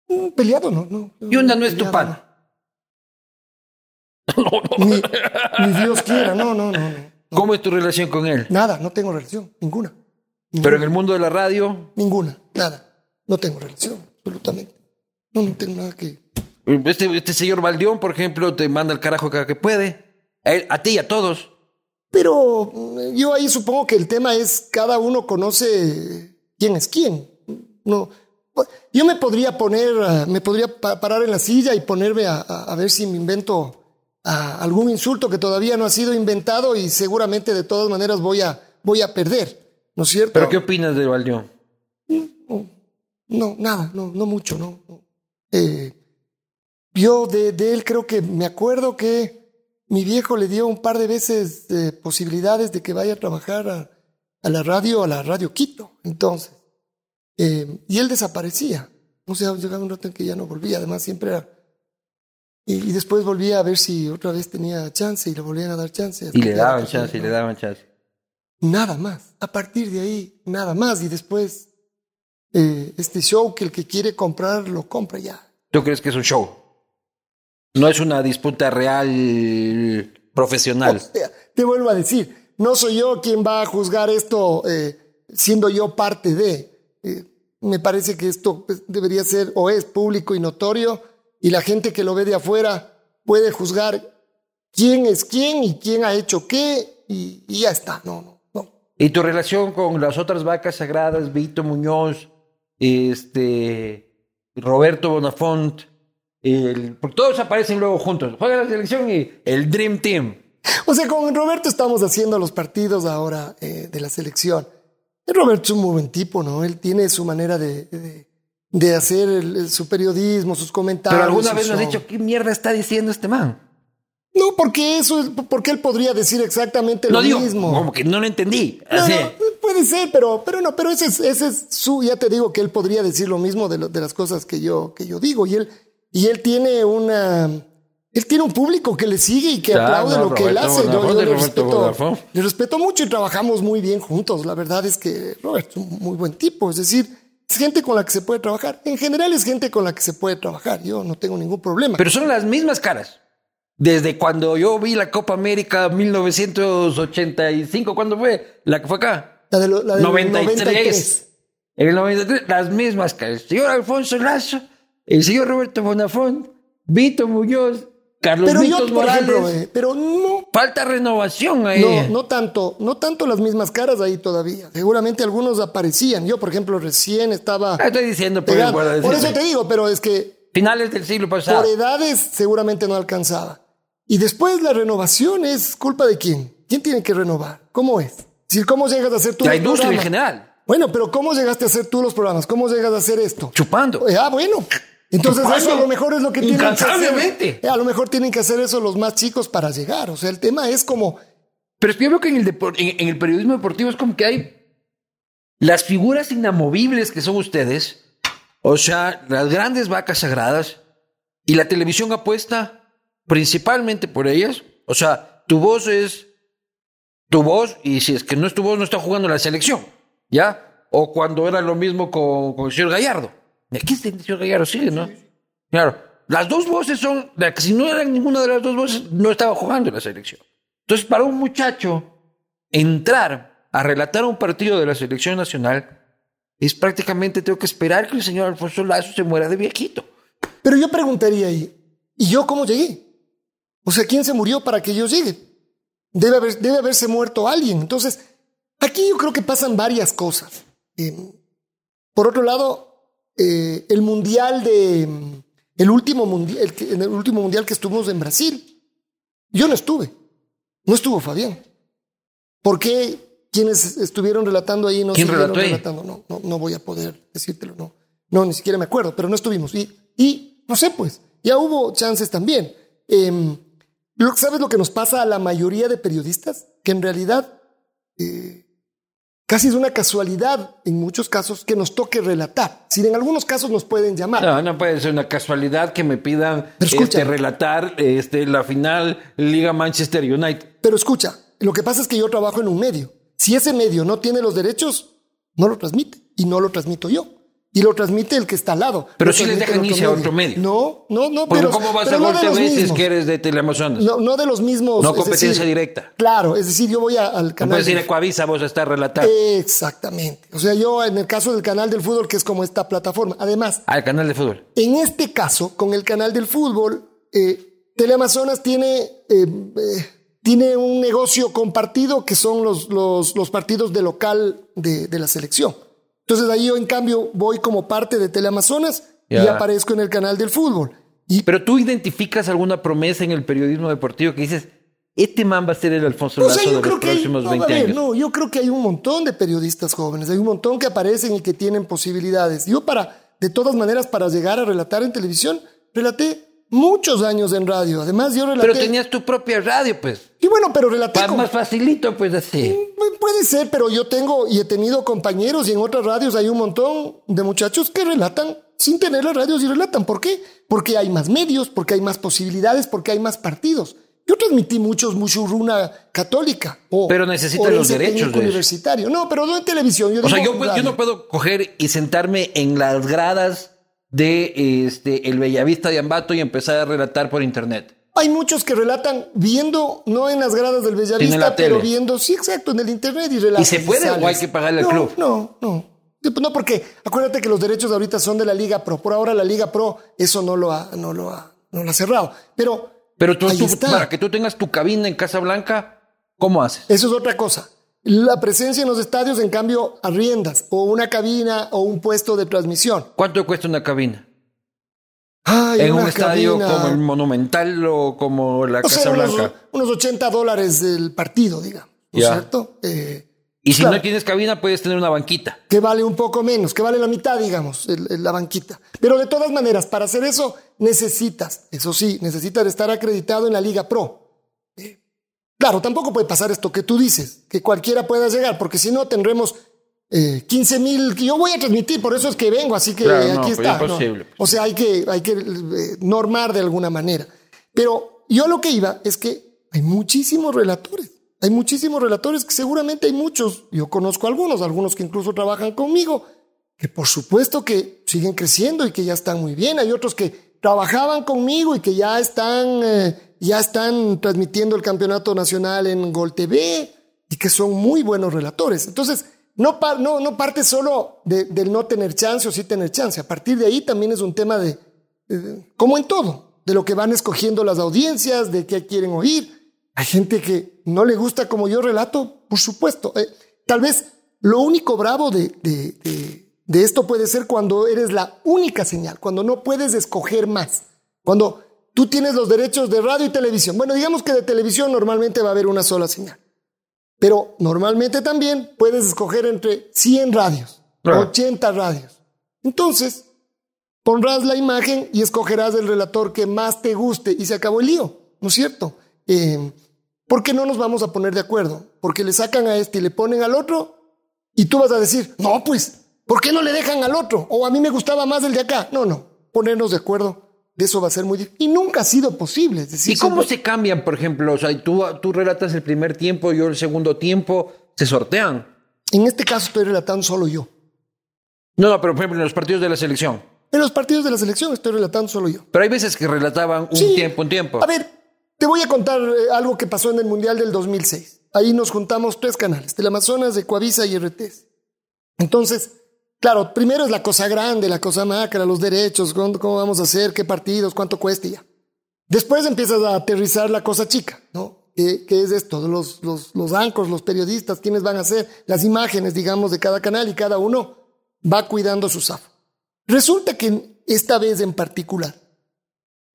Mm, Peleado, no, no. Yunda no es tu Peleado, pan. <laughs> no. Ni, ni Dios quiera, no, no, no, no. ¿Cómo es tu relación con él? Nada, no tengo relación, ninguna. Pero en el mundo de la radio, Ninguna, nada. No tengo relación, absolutamente. No, no tengo nada que. este, este señor Valdión, por ejemplo, te manda el carajo cada que puede. A, él- a ti y a todos. Pero mm, yo ahí supongo que el tema es cada uno conoce quién es quién. No, yo me podría poner, ah, me podría pa- parar en la silla y ponerme a, a- a ver si me invento ah, algún insulto que todavía no ha sido inventado y seguramente de todas maneras voy a, voy a perder, ¿no es cierto? ¿Pero qué opinas de Valdión? No, nada, no, no mucho, no. no. Eh, yo de, de él creo que me acuerdo que mi viejo le dio un par de veces eh, posibilidades de que vaya a trabajar a, a la radio, a la radio Quito, entonces. Eh, y él desaparecía. O sea, llegaba un rato en que ya no volvía, además siempre era... Y, y después volvía a ver si otra vez tenía chance y le volvían a dar chance. Y le daban no chance, y le daban chance. Nada más. A partir de ahí, nada más. Y después, eh, este show que el que quiere comprar lo compra ya. ¿Tú crees que es un show? No es una disputa real profesional. O sea, te vuelvo a decir, no soy yo quien va a juzgar esto eh, siendo yo parte de. Eh, me parece que esto pues, debería ser o es público y notorio y la gente que lo ve de afuera puede juzgar quién es quién y quién ha hecho qué y, y ya está. No, no, no. ¿Y tu relación con las otras vacas sagradas, Vito Muñoz, este, Roberto Bonafont? El, porque todos aparecen luego juntos. Juega la selección y el Dream Team. O sea, con Roberto estamos haciendo los partidos ahora eh, de la selección. Roberto es un muy buen tipo, ¿no? Él tiene su manera de, de, de hacer el- el- su periodismo, sus comentarios. Pero alguna vez nos has dicho, ¿qué mierda está diciendo este man? No, porque eso es, porque él podría decir exactamente No lo digo, mismo. como que no lo entendí. No, Así. no, puede ser, pero, pero no, pero ese es, ese es su, ya te digo que él podría decir lo mismo de, lo- de las cosas que yo, que yo digo. Y él, y él tiene una, él tiene un público que le sigue y que Claro, aplaude no, lo que él Roberto hace. Yo, yo le, Roberto respeto, le respeto mucho y trabajamos muy bien juntos. La verdad es que Robert es un muy buen tipo. Es decir, es gente con la que se puede trabajar. En general es gente con la que se puede trabajar. Yo no tengo ningún problema. Pero son las mismas caras. Desde cuando yo vi la Copa América 1985, ¿cuándo fue? La que fue acá. la de lo- la del 93. 93. En el 93, las mismas caras. El señor Alfonso Lazo, el señor Roberto Bonafont, Vito Muñoz, Carlos pero yo, por ejemplo, Morales. eh, pero no, Falta renovación ahí. no, no tanto, no tanto las mismas caras ahí todavía. Seguramente algunos aparecían. Yo, por ejemplo, recién estaba Ah, Estoy diciendo, pegando. guarda Por eso te digo, pero es que Finales del siglo pasado. por edades seguramente no alcanzaba. Y después la renovación es culpa de quién. ¿Quién tiene que renovar? ¿Cómo es? ¿cómo llegas a hacer tú La industria en general. Bueno, pero ¿cómo llegaste a hacer tú los programas? ¿Cómo llegas a hacer esto? Chupando. Ah, bueno. Entonces Chupando eso a lo mejor es lo que tienen que hacer. Eh, A lo mejor tienen que hacer eso los más chicos para llegar. O sea, el tema es como... Pero es que yo veo que en el, en, en el periodismo deportivo es como que hay las figuras inamovibles que son ustedes, o sea, las grandes vacas sagradas, y la televisión apuesta principalmente por ellas. O sea, tu voz es tu voz, y si es que no es tu voz, no está jugando la selección, ¿ya? O cuando era lo mismo con, con el señor Gallardo. Aquí señor Gallardo, sigue, ¿no? Claro, las dos voces son, si no eran ninguna de las dos voces, no estaba jugando en la selección. Entonces, para un muchacho entrar a relatar un partido de la selección nacional, es prácticamente tengo que esperar que el señor Alfonso Lazo se muera de viejito. Pero yo preguntaría ahí, ¿y yo cómo llegué? O sea, ¿quién se murió para que yo llegue? Debe, haber, debe haberse muerto alguien. Entonces, aquí yo creo que pasan varias cosas. Eh, por otro lado, eh, el mundial de... El último mundial, el, el último mundial que estuvimos en Brasil, yo no estuve. No estuvo Fabián. ¿Por qué quienes estuvieron relatando ahí no ¿Quién relató ahí? relatando? No, no, no voy a poder decírtelo, no. No, ni siquiera me acuerdo, pero no estuvimos. Y, y no sé, pues, ya hubo chances también. Lo- ¿Sabes lo que nos pasa a la mayoría de periodistas? Que en realidad eh, casi es una casualidad en muchos casos que nos toque relatar. Si en algunos casos nos pueden llamar. No, no puede ser una casualidad que me pidan este, relatar este, la final Liga Manchester United. Pero escucha, lo que pasa es que yo trabajo en un medio. Si ese medio no tiene los derechos, no lo transmite. Y no lo transmito yo. Y lo transmite el que está al lado. Pero sí les dejan irse a otro medio. No, no, no. Porque pero, ¿cómo vas pero a no Gol los TV si es que eres de Teleamazonas? No, No, no de los mismos. es competencia decir, directa. Claro, es decir, yo voy a- al No canal. puedes ir a Coavisa vos a estar relatando. Exactamente. O sea, yo en el caso del canal del fútbol, que es como esta plataforma. Además, Al canal de fútbol. en este caso, con el canal del fútbol, eh, Teleamazonas tiene, eh, eh, tiene un negocio compartido que son los, los, los partidos de local de, de la selección. Entonces ahí yo, en cambio, voy como parte de Teleamazonas y aparezco en el canal del fútbol. Y Pero tú identificas alguna promesa en el periodismo deportivo que dices, este man va a ser el Alfonso O Lazo sea, de los que hay, próximos no, 20 a ver, años. no, yo creo que hay un montón de periodistas jóvenes, hay un montón que aparecen y que tienen posibilidades. Yo para, de todas maneras, para llegar a relatar en televisión, relaté muchos años en radio. Además, yo relaté. Pero tenías tu propia radio, pues. Y bueno, pero relaté Pa- con- Más facilito, pues así. Pu- Puede ser, pero yo tengo y he tenido compañeros y en otras radios hay un montón de muchachos que relatan sin tener las radios y relatan. ¿Por qué? Porque hay más medios, porque hay más posibilidades, porque hay más partidos. Yo transmití muchos muchurruna católica. O, Pero necesitan los derechos de eso. universitario. No, pero no en televisión. Yo O sea, yo, puedo- yo no puedo coger y sentarme en las gradas de este, el Bellavista de Ambato y empezar a relatar por internet. Hay muchos que relatan viendo, no en las gradas del Bellavista, pero tele. viendo, sí, exacto, en el internet y relatan. ¿Y se puede o hay que pagarle al no, club? No, no. No, porque acuérdate que los derechos ahorita son de la Liga Pro. Por ahora la Liga Pro eso no lo ha, no lo ha, no lo ha cerrado. Pero, Pero tú, ahí tú- está. para que tú tengas tu cabina en Casa Blanca, ¿cómo haces? Eso es otra cosa. La presencia en los estadios, en cambio, arriendas o una cabina o un puesto de transmisión. ¿Cuánto cuesta una cabina? Ay, en un estadio cabina. como el Monumental o como la O sea, Casa unos, Blanca. unos 80 dólares del partido, digamos. ¿No es cierto? Eh, Y si claro. no tienes cabina, puedes tener una banquita. que vale un poco menos, que vale la mitad, digamos, el- el- la banquita. Pero de todas maneras, para hacer eso necesitas, eso sí, necesitas estar acreditado en la Liga Pro. Claro, tampoco puede pasar esto que tú dices, que cualquiera pueda llegar, porque si no tendremos eh, 15 mil, yo voy a transmitir, por eso es que vengo, así que Claro, aquí pues está. ¿no? imposible. O sea, hay que, hay que eh, normar de alguna manera. Pero yo lo que iba es que hay muchísimos relatores. Hay muchísimos relatores que seguramente hay muchos. Yo conozco algunos, algunos que incluso trabajan conmigo, que por supuesto que siguen creciendo y que ya están muy bien. Hay otros que trabajaban conmigo y que ya están, eh, ya están transmitiendo el campeonato nacional en Gol TV y que son muy buenos relatores. Entonces, no, no, no parte solo de- del no tener chance o sí tener chance. A partir de ahí también es un tema de, como en todo. de lo que van escogiendo las audiencias, de qué quieren oír. Hay gente que no le gusta como yo relato, por supuesto. Eh, tal vez lo único bravo de, de, de, esto puede ser cuando eres la única señal, cuando no puedes escoger más, cuando tú tienes los derechos de radio y televisión. Bueno, digamos que de televisión normalmente va a haber una sola señal, pero normalmente también puedes escoger entre 100 radios, 80 radios. Entonces, pondrás la imagen y escogerás el relator que más te guste y se acabó el lío, ¿no es cierto? Eh, ¿Por qué no nos vamos a poner de acuerdo? Porque le sacan a este y le ponen al otro y tú vas a decir, no, pues, ¿por qué no le dejan al otro? O a mí me gustaba más el de acá. No, no, ponernos de acuerdo. De eso va a ser muy difícil. Y nunca ha sido posible. Es decir, ¿Y cómo se cambian, por ejemplo? O sea, tú, tú relatas el primer tiempo, yo el segundo tiempo, ¿se sortean? En este caso estoy relatando solo yo. No, no, pero por ejemplo, en los partidos de la selección. En los partidos de la selección estoy relatando solo yo. Pero hay veces que relataban un tiempo, un tiempo. A ver, te voy a contar eh, algo que pasó en el Mundial del 2006. Ahí nos juntamos tres canales, del Amazonas, de Coavisa y RTS. Entonces, claro, primero es la cosa grande, la cosa macra, los derechos, cómo vamos a hacer, qué partidos, cuánto cuesta ya. Después empiezas a aterrizar la cosa chica, ¿no? ¿Qué, es esto? Los, los, los ancos, los periodistas, quiénes van a hacer las imágenes, digamos, de cada canal y cada uno va cuidando su zafo. Resulta que esta vez en particular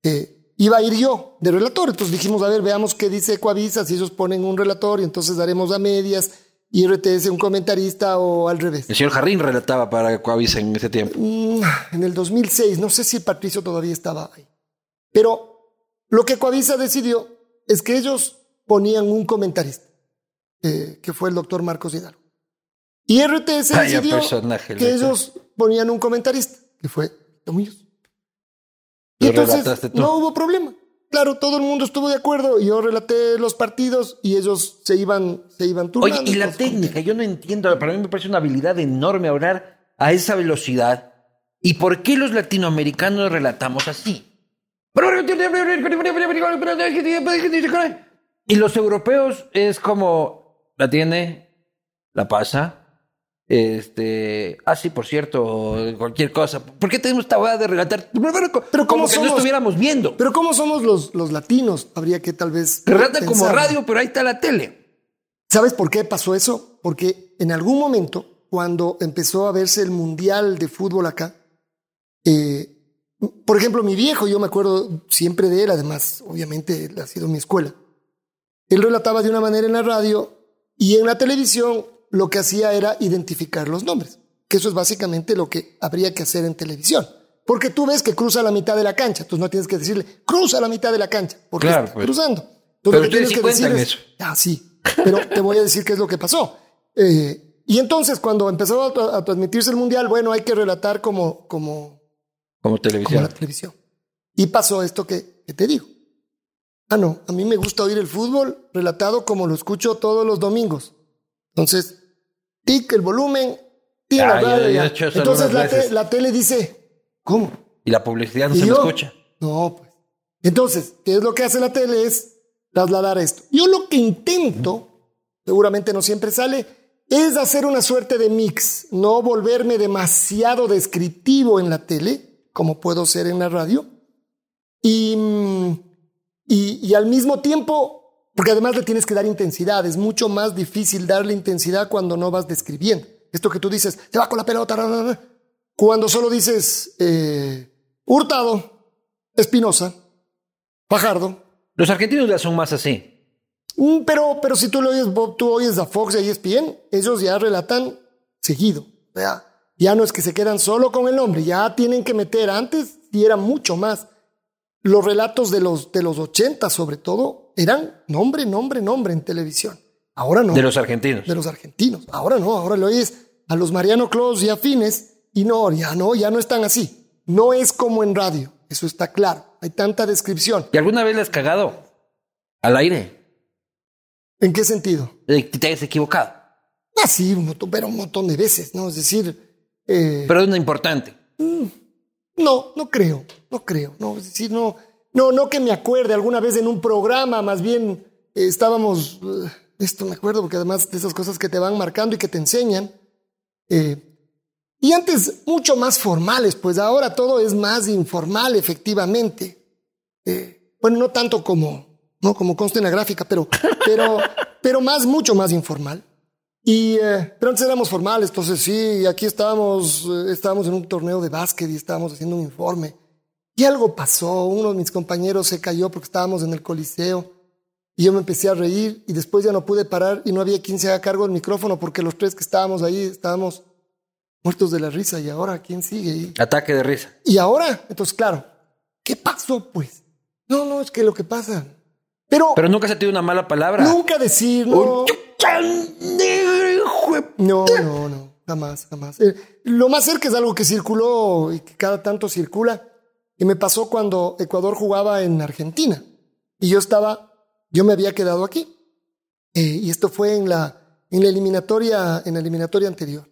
eh, iba a ir yo de relator, entonces dijimos, a ver, veamos qué dice Coavisa, si ellos ponen un relator y entonces daremos a medias y RTS un comentarista o al revés. El señor Jarrín relataba para Coavisa en ese tiempo. Mm, en el 2006, no sé si Patricio todavía estaba ahí. Pero lo que Coavisa decidió es que ellos ponían un comentarista, eh, que fue el doctor Marcos Hidalgo. Y RTS decidió que ellos ponían un comentarista, que fue Tomillos. Y entonces no hubo problema. Claro, todo el mundo estuvo de acuerdo. Yo relaté los partidos y ellos se iban, se iban turnando. Oye, y la técnica, yo no entiendo. Para mí me parece una habilidad enorme hablar a esa velocidad. ¿Y por qué los latinoamericanos relatamos así? Y los europeos es como la tiene, la pasa, este, ah, sí, por cierto, cualquier cosa. ¿Por qué tenemos esta hueá de relatar? Pero como que no estuviéramos viendo. Pero ¿cómo somos los, los latinos? Habría que tal vez. Relata como radio, pero ahí está la tele. ¿Sabes por qué pasó eso? Porque en algún momento, cuando empezó a verse el mundial de fútbol acá, eh, por ejemplo, mi viejo, yo me acuerdo siempre de él, además, obviamente, ha sido mi escuela. Él relataba de una manera en la radio y en la televisión lo que hacía era identificar los nombres, que eso es básicamente lo que habría que hacer en televisión. Porque tú ves que cruza la mitad de la cancha, tú no tienes que decirle, cruza la mitad de la cancha, porque está pues. cruzando. Entonces, pero lo que tienes que decir es, ah, sí, pero te voy a decir qué es lo que pasó. Eh, y entonces, cuando empezó a, transmitirse el mundial, bueno, hay que relatar como, como, como televisión. Como la televisión. Y pasó esto que, que te digo. Ah, no, a mí me gusta oír el fútbol relatado como lo escucho todos los domingos. Entonces, tic el volumen, Entonces la, tele dice, ¿cómo? Y la publicidad no se me escucha. No, pues. Entonces, ¿qué es lo que hace la tele? Es trasladar esto. Yo lo que intento, seguramente no siempre sale, es hacer una suerte de mix, no volverme demasiado descriptivo en la tele, como puedo ser en la radio, y, y, y al mismo tiempo porque además le tienes que dar intensidad. Es mucho más difícil darle intensidad cuando no vas describiendo. Esto que tú dices, te va con la pelota. Cuando solo dices eh, Hurtado, Espinosa, Fajardo. Los argentinos ya son más así. Mm, pero, pero si tú lo oyes, tú oyes a Fox y a ESPN, ellos ya relatan seguido. Ya no es que se quedan solo con el nombre, ya tienen que meter antes y era mucho más. Los relatos de los, de los 80 sobre todo eran nombre, nombre, nombre en televisión. Ahora no. De los argentinos. De los argentinos. Ahora no, ahora lo oyes a los Mariano Clos y afines y no, ya no, ya no están así. No es como en radio, eso está claro. Hay tanta descripción. ¿Y alguna vez le has cagado al aire? ¿En qué sentido? te hayas equivocado. Ah, sí, un montón, pero un montón de veces, ¿no? Es decir... Eh, pero es una importante. Mm, no, no creo, no creo. No, es decir, no no, no que me acuerde, alguna vez en un programa, más bien eh, estábamos, eh, esto me acuerdo, porque además de esas cosas que te van marcando y que te enseñan, eh, y antes mucho más formales, pues ahora todo es más informal, efectivamente. eh, bueno, no tanto como, no como consta en la gráfica, pero, <laughs> pero, pero más, mucho más informal. Y, eh, pero antes éramos formales, entonces sí, aquí estábamos, eh, estábamos en un torneo de básquet y estábamos haciendo un informe. Y algo pasó, uno de mis compañeros se cayó porque estábamos en el coliseo y yo me empecé a reír y después ya no pude parar y no había quien se haga cargo del micrófono porque los tres que estábamos ahí estábamos muertos de la risa y ahora quién sigue. Ataque de risa. Y ahora, entonces claro, ¿qué pasó pues? No, no, es que lo que pasa. Pero, Pero nunca se te dio una mala palabra. nunca decir, no. No, no, no, jamás, jamás. Eh, lo más cerca es algo que circuló y que cada tanto circula. Y me pasó cuando Ecuador jugaba en Argentina. Y yo estaba, yo me había quedado aquí. Eh, y esto fue en la, en la eliminatoria, en la eliminatoria anterior.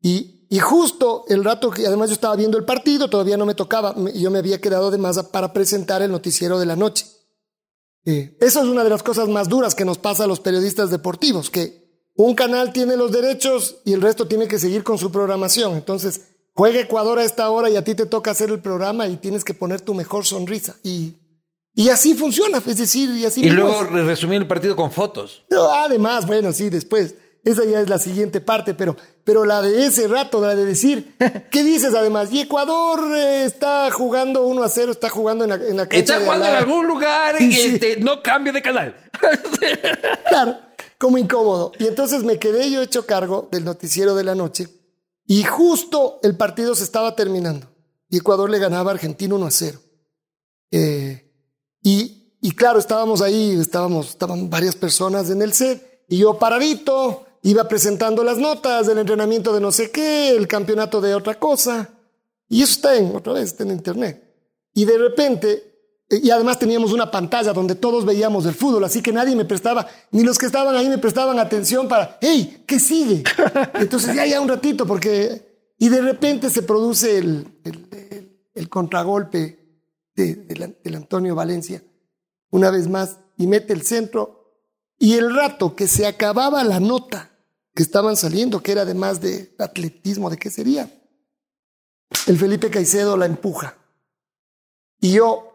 Y, y justo el rato que además yo estaba viendo el partido, todavía no me tocaba, me- yo me había quedado además para presentar el noticiero de la noche. Eh, eso es una de las cosas más duras que nos pasa a los periodistas deportivos, que un canal tiene los derechos y el resto tiene que seguir con su programación. Entonces, juega Ecuador a esta hora y a ti te toca hacer el programa y tienes que poner tu mejor sonrisa. Y, y así funciona, es decir, y así Y luego es. re- resumir el partido con fotos. No, además, bueno, sí, después. Esa ya es la siguiente parte, pero, pero la de ese rato, la de decir, <laughs> ¿qué dices además? Y Ecuador eh, está jugando 1 a 0, está jugando en la, en la cancha Está de jugando en al lado. algún lugar Sí, y sí. este, no cambie de canal. <laughs> Claro, como incómodo. Y entonces me quedé yo hecho cargo del noticiero de la noche y justo el partido se estaba terminando y Ecuador le ganaba a Argentina 1 a 0. Eh, y, y claro, estábamos ahí, estábamos, estaban varias personas en el set y yo paradito, iba presentando las notas del entrenamiento de no sé qué, el campeonato de otra cosa. Y eso está en, otra vez, está en internet. Y de repente, y además teníamos una pantalla donde todos veíamos el fútbol, así que nadie me prestaba, ni los que estaban ahí me prestaban atención para, hey, ¿qué sigue? <laughs> Entonces ya, ya un ratito, porque, y de repente se produce el, el, el- el contragolpe de- del del Antonio Valencia, una vez más, y mete el centro, y el rato que se acababa la nota que estaban saliendo, que era además de atletismo, ¿de qué sería? El Felipe Caicedo la empuja. Y yo,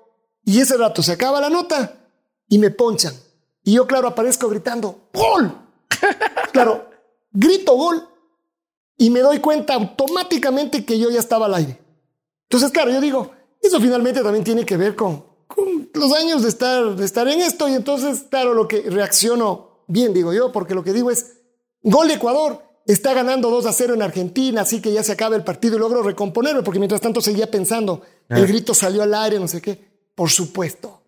y ese rato se acaba la nota y me ponchan. Y yo, claro, aparezco gritando, ¡Gol! <laughs> claro, grito gol y me doy cuenta automáticamente que yo ya estaba al aire. Entonces, claro, yo digo, eso finalmente también tiene que ver con, con los años de estar, de estar en esto. Y entonces, claro, lo que reacciono bien, digo yo, porque lo que digo es, gol de Ecuador, está ganando 2 a 0 en Argentina, así que ya se acaba el partido y logro recomponerme, porque mientras tanto seguía pensando, el grito salió al aire, no sé qué. Por supuesto,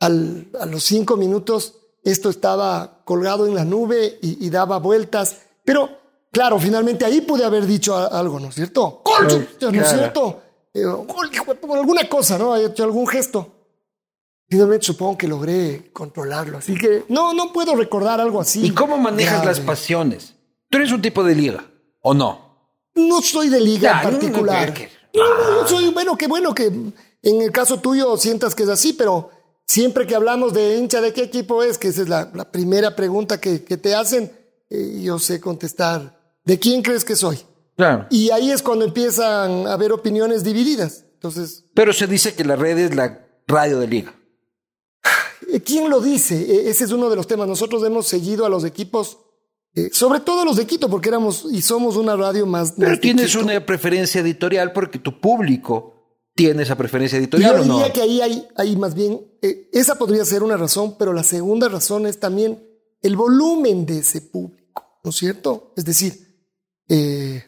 al- a los cinco minutos esto estaba colgado en la nube y, y daba vueltas, pero claro, finalmente ahí pude haber dicho algo, ¿no es cierto? ¡Gol! ¿No es claro. cierto? Eh, gol, por alguna cosa, ¿no? He hecho algún gesto. Finalmente supongo que logré controlarlo, así que no, no puedo recordar algo así. ¿Y cómo manejas grave. las pasiones? ¿Tú eres un tipo de liga o no? No soy de liga Ya, en particular. No, no, no soy, bueno, qué bueno que en el caso tuyo sientas que es así, pero siempre que hablamos de hincha de qué equipo es, que esa es la, la primera pregunta que, que te hacen, eh, yo sé contestar, ¿de quién crees que soy? Claro. Y ahí es cuando empiezan a haber opiniones divididas. Entonces, Pero se dice que la red es la radio de liga. <sighs> Eh, ¿Quién lo dice? Eh, Ese es uno de los temas. Nosotros hemos seguido a los equipos, eh, sobre todo a los de Quito, porque éramos y somos una radio más. Pero más tienes una preferencia editorial porque tu público tiene esa preferencia editorial Yo o no. diría que ahí hay, más bien, eh, esa podría ser una razón, pero la segunda razón es también el volumen de ese público, ¿no es cierto? Es decir, eh,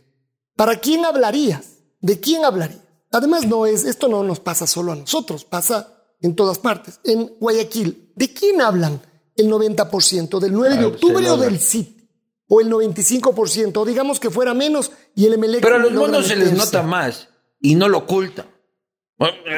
¿para quién hablarías? ¿De quién hablarías? Además, no es, esto no nos pasa solo a nosotros, pasa en todas partes. En Guayaquil, ¿de quién hablan el 90%? ¿Del 9 de Ah, octubre o del City? O el 95%, o digamos que fuera menos y el MLE. Pero a los monos se les nota más y no lo ocultan.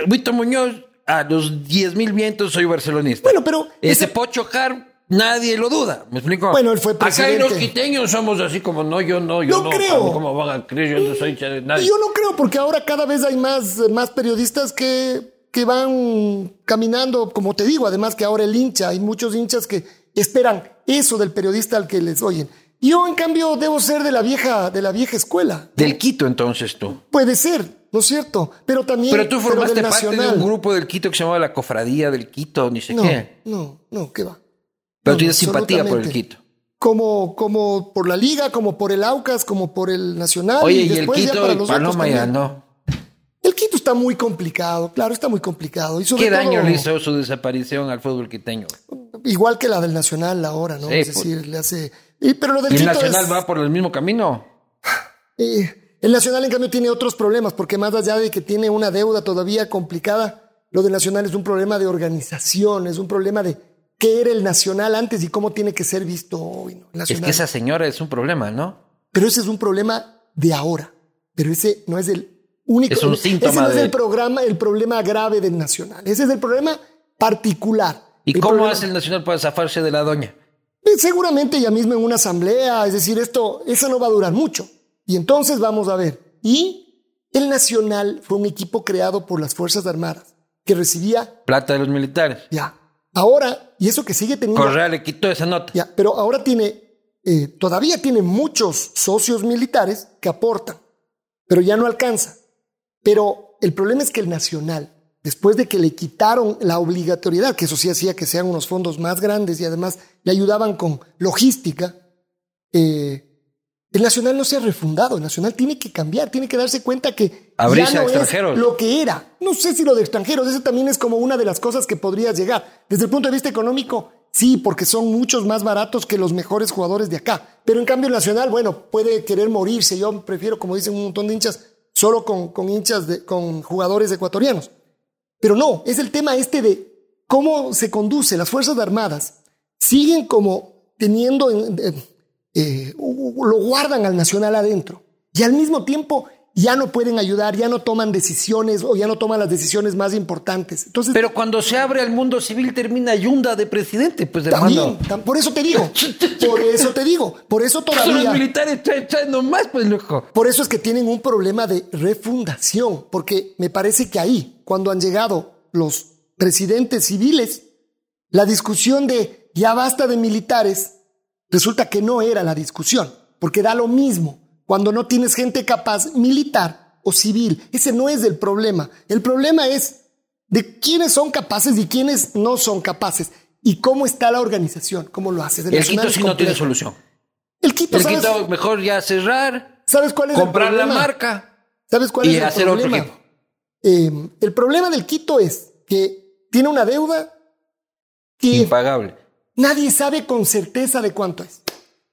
Víctor Muñoz, a los 10 mil vientos soy barcelonista. Bueno, pero Ese ese- Pocho Jar, nadie lo duda. ¿Me explico? Bueno, él fue Acá presidente. los quiteños somos así como no, yo no, yo No no. creo. ¿Cómo van a creer? Yo no soy hincha de nadie. Yo no creo, porque ahora cada vez hay más, más periodistas que, que van caminando, como te digo, además que ahora el hincha, hay muchos hinchas que esperan eso del periodista al que les oyen. Yo, en cambio, debo ser de la vieja, de la vieja escuela. Del Quito, entonces tú. Puede ser, ¿no es cierto? Pero también. Pero tú formaste parte de un grupo del Quito que se llamaba la Cofradía del Quito, ni sé no, qué. No, no, ¿qué va? Pero tienes simpatía por el Quito. Como, como por la Liga, como por el Aucas, como por el Nacional. Oye, y, el Quito, para los Paloma ya no. El Quito está muy complicado, claro, está muy complicado. Y ¿Qué daño le hizo su desaparición al fútbol quiteño? Igual que la del Nacional ahora, ¿no? es pues. decir, le hace pero lo del ¿Y el Nacional va por el mismo camino? el Nacional, en cambio, tiene otros problemas, porque más allá de que tiene una deuda todavía complicada, lo del Nacional es un problema de organización, es un problema de qué era el Nacional antes y cómo tiene que ser visto hoy. Es que esa señora es un problema, ¿no? Pero ese es un problema de ahora. Pero ese no es el único. Es un síntoma. Ese no es el, programa, el problema grave del Nacional. Ese es el problema particular. ¿Y cómo hace el Nacional para zafarse de la doña? Seguramente ya mismo en una asamblea, es decir, esto, eso no va a durar mucho. Y entonces vamos a ver. Y el Nacional fue un equipo creado por las Fuerzas Armadas que recibía... Plata de los militares. Ya. Ahora, y eso que sigue teniendo... Correa le quitó esa nota. Ya, pero ahora tiene, eh, todavía tiene muchos socios militares que aportan, pero ya no alcanza. Pero el problema es que el Nacional después de que le quitaron la obligatoriedad, que eso sí hacía que sean unos fondos más grandes y además le ayudaban con logística, eh, el Nacional no se ha refundado, el Nacional tiene que cambiar, tiene que darse cuenta que ya no es lo que era. No sé si lo de extranjeros, eso también es como una de las cosas que podría llegar. Desde el punto de vista económico, sí, porque son muchos más baratos que los mejores jugadores de acá. Pero en cambio el Nacional, bueno, puede querer morirse. Yo prefiero, como dicen un montón de hinchas, solo con, con hinchas, de, con jugadores ecuatorianos. Pero no, es el tema este de cómo se conduce. Las Fuerzas Armadas siguen como teniendo, eh, lo guardan al nacional adentro. Y al mismo tiempo ya no pueden ayudar, ya no toman decisiones o ya no toman las decisiones más importantes. Entonces, Pero cuando se abre al mundo civil termina Yunda de presidente, pues también, por eso te digo, por eso te digo, por eso <laughs> todavía... Los militares traen nomás, pues loco. Por eso es que tienen un problema de refundación, porque me parece que ahí, cuando han llegado los presidentes civiles, la discusión de ya basta de militares, resulta que no era la discusión, porque da lo mismo cuando no tienes gente capaz militar o civil. Ese no es el problema. El problema es de quiénes son capaces y quiénes no son capaces. Y cómo está la organización, cómo lo haces. El, Quito sí no tiene solución. El Quito, el Quito mejor ya cerrar. ¿Sabes cuál es comprar el la marca. ¿Sabes cuál y es el hacer problema? Otro equipo. Eh, el problema del Quito es que tiene una deuda que impagable. Nadie sabe con certeza de cuánto es.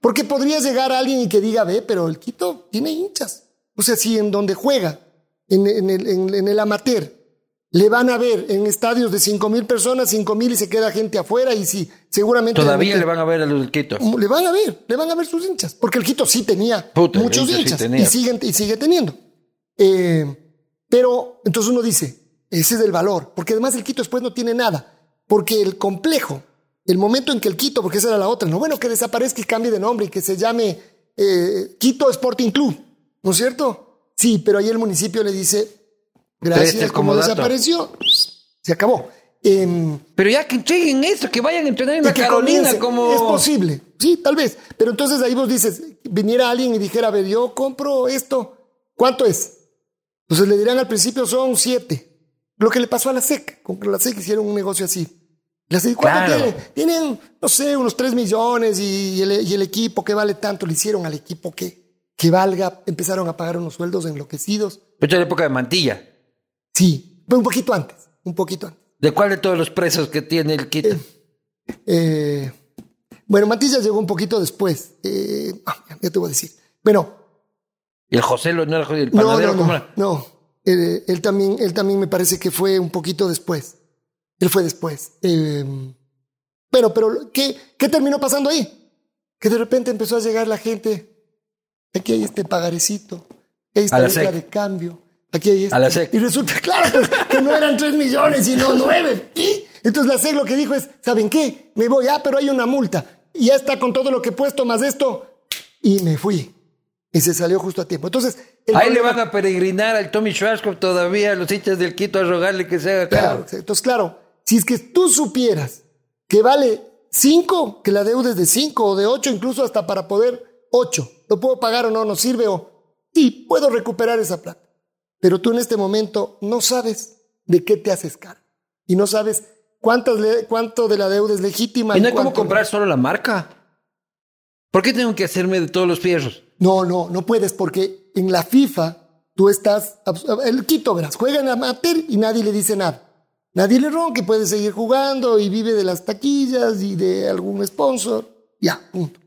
Porque podría llegar alguien y que diga, ve, pero el Quito tiene hinchas. O sea, si en donde juega, en, el, en, el, amateur, le van a ver en estadios de cinco mil personas, cinco mil y se queda gente afuera y si seguramente... Todavía le van a ver a los del Quito. Le van a ver, le van a ver sus hinchas. Porque el Quito sí tenía muchos hinchas y, siguen, y sigue teniendo. Eh, pero entonces uno dice, ese es el valor. Porque además el Quito después no tiene nada. Porque el complejo el momento en que el Quito, porque esa era la otra, no, bueno, que desaparezca y cambie de nombre y que se llame eh, Quito Sporting Club, ¿no es cierto? Sí, pero ahí el municipio le dice, gracias, como desapareció, se acabó. Em, pero ya que entreguen eso, que vayan a entrenar en la Carolina como... Es posible, sí, tal vez. Pero entonces ahí vos dices, viniera alguien y dijera, a ver, yo compro esto, ¿cuánto es? Entonces le dirán al principio son siete. Lo que le pasó a la SEC, con la SEC hicieron un negocio así. ¿Cuánto Tienen, no sé, unos 3 millones y el, equipo que vale tanto le hicieron al equipo que, que valga. Empezaron a pagar unos sueldos enloquecidos. Pero la época de Mantilla. Sí, un poquito antes, un poquito antes. ¿De cuál de todos los presos que tiene el Quito? Eh, eh, bueno, Mantilla llegó un poquito después. Eh, ah, ya te voy a decir. Bueno. ¿Y el José no era el panadero? No, no, no. no. él, también, él también me parece que fue un poquito después. Él fue después. Eh, pero, pero, ¿qué, ¿qué terminó pasando ahí? Que de repente empezó a llegar la gente. Aquí hay este pagarecito. Ahí está la de cambio. Aquí hay este. Y resulta, <laughs> claro, que no eran tres millones, sino nueve. ¿Y? Entonces la SEC lo que dijo es, ¿saben qué? Me voy, ah, pero hay una multa. Y ya está con todo lo que he puesto más esto. Y me fui. Y se salió justo a tiempo. Entonces. Ahí le van a peregrinar al Tommy Schwarzkopf todavía, a los hinchas del Quito, a rogarle que se haga Claro, entonces, claro, si es que tú supieras que vale 5, que la deuda es de 5 o de 8, incluso hasta para poder 8. ¿Lo puedo pagar o no? ¿No sirve o...? Sí, puedo recuperar esa plata. Pero tú en este momento no sabes de qué te haces cargo. Y no sabes cuánto de la deuda es legítima. ¿Y no hay cómo comprar solo la marca? ¿Por qué tengo que hacerme de todos los fierros? No, no, no puedes porque en la FIFA tú estás... El Quito, verás, juega en amateur y nadie le dice nada. Nadie le que puede seguir jugando y vive de las taquillas y de algún sponsor. Ya, punto.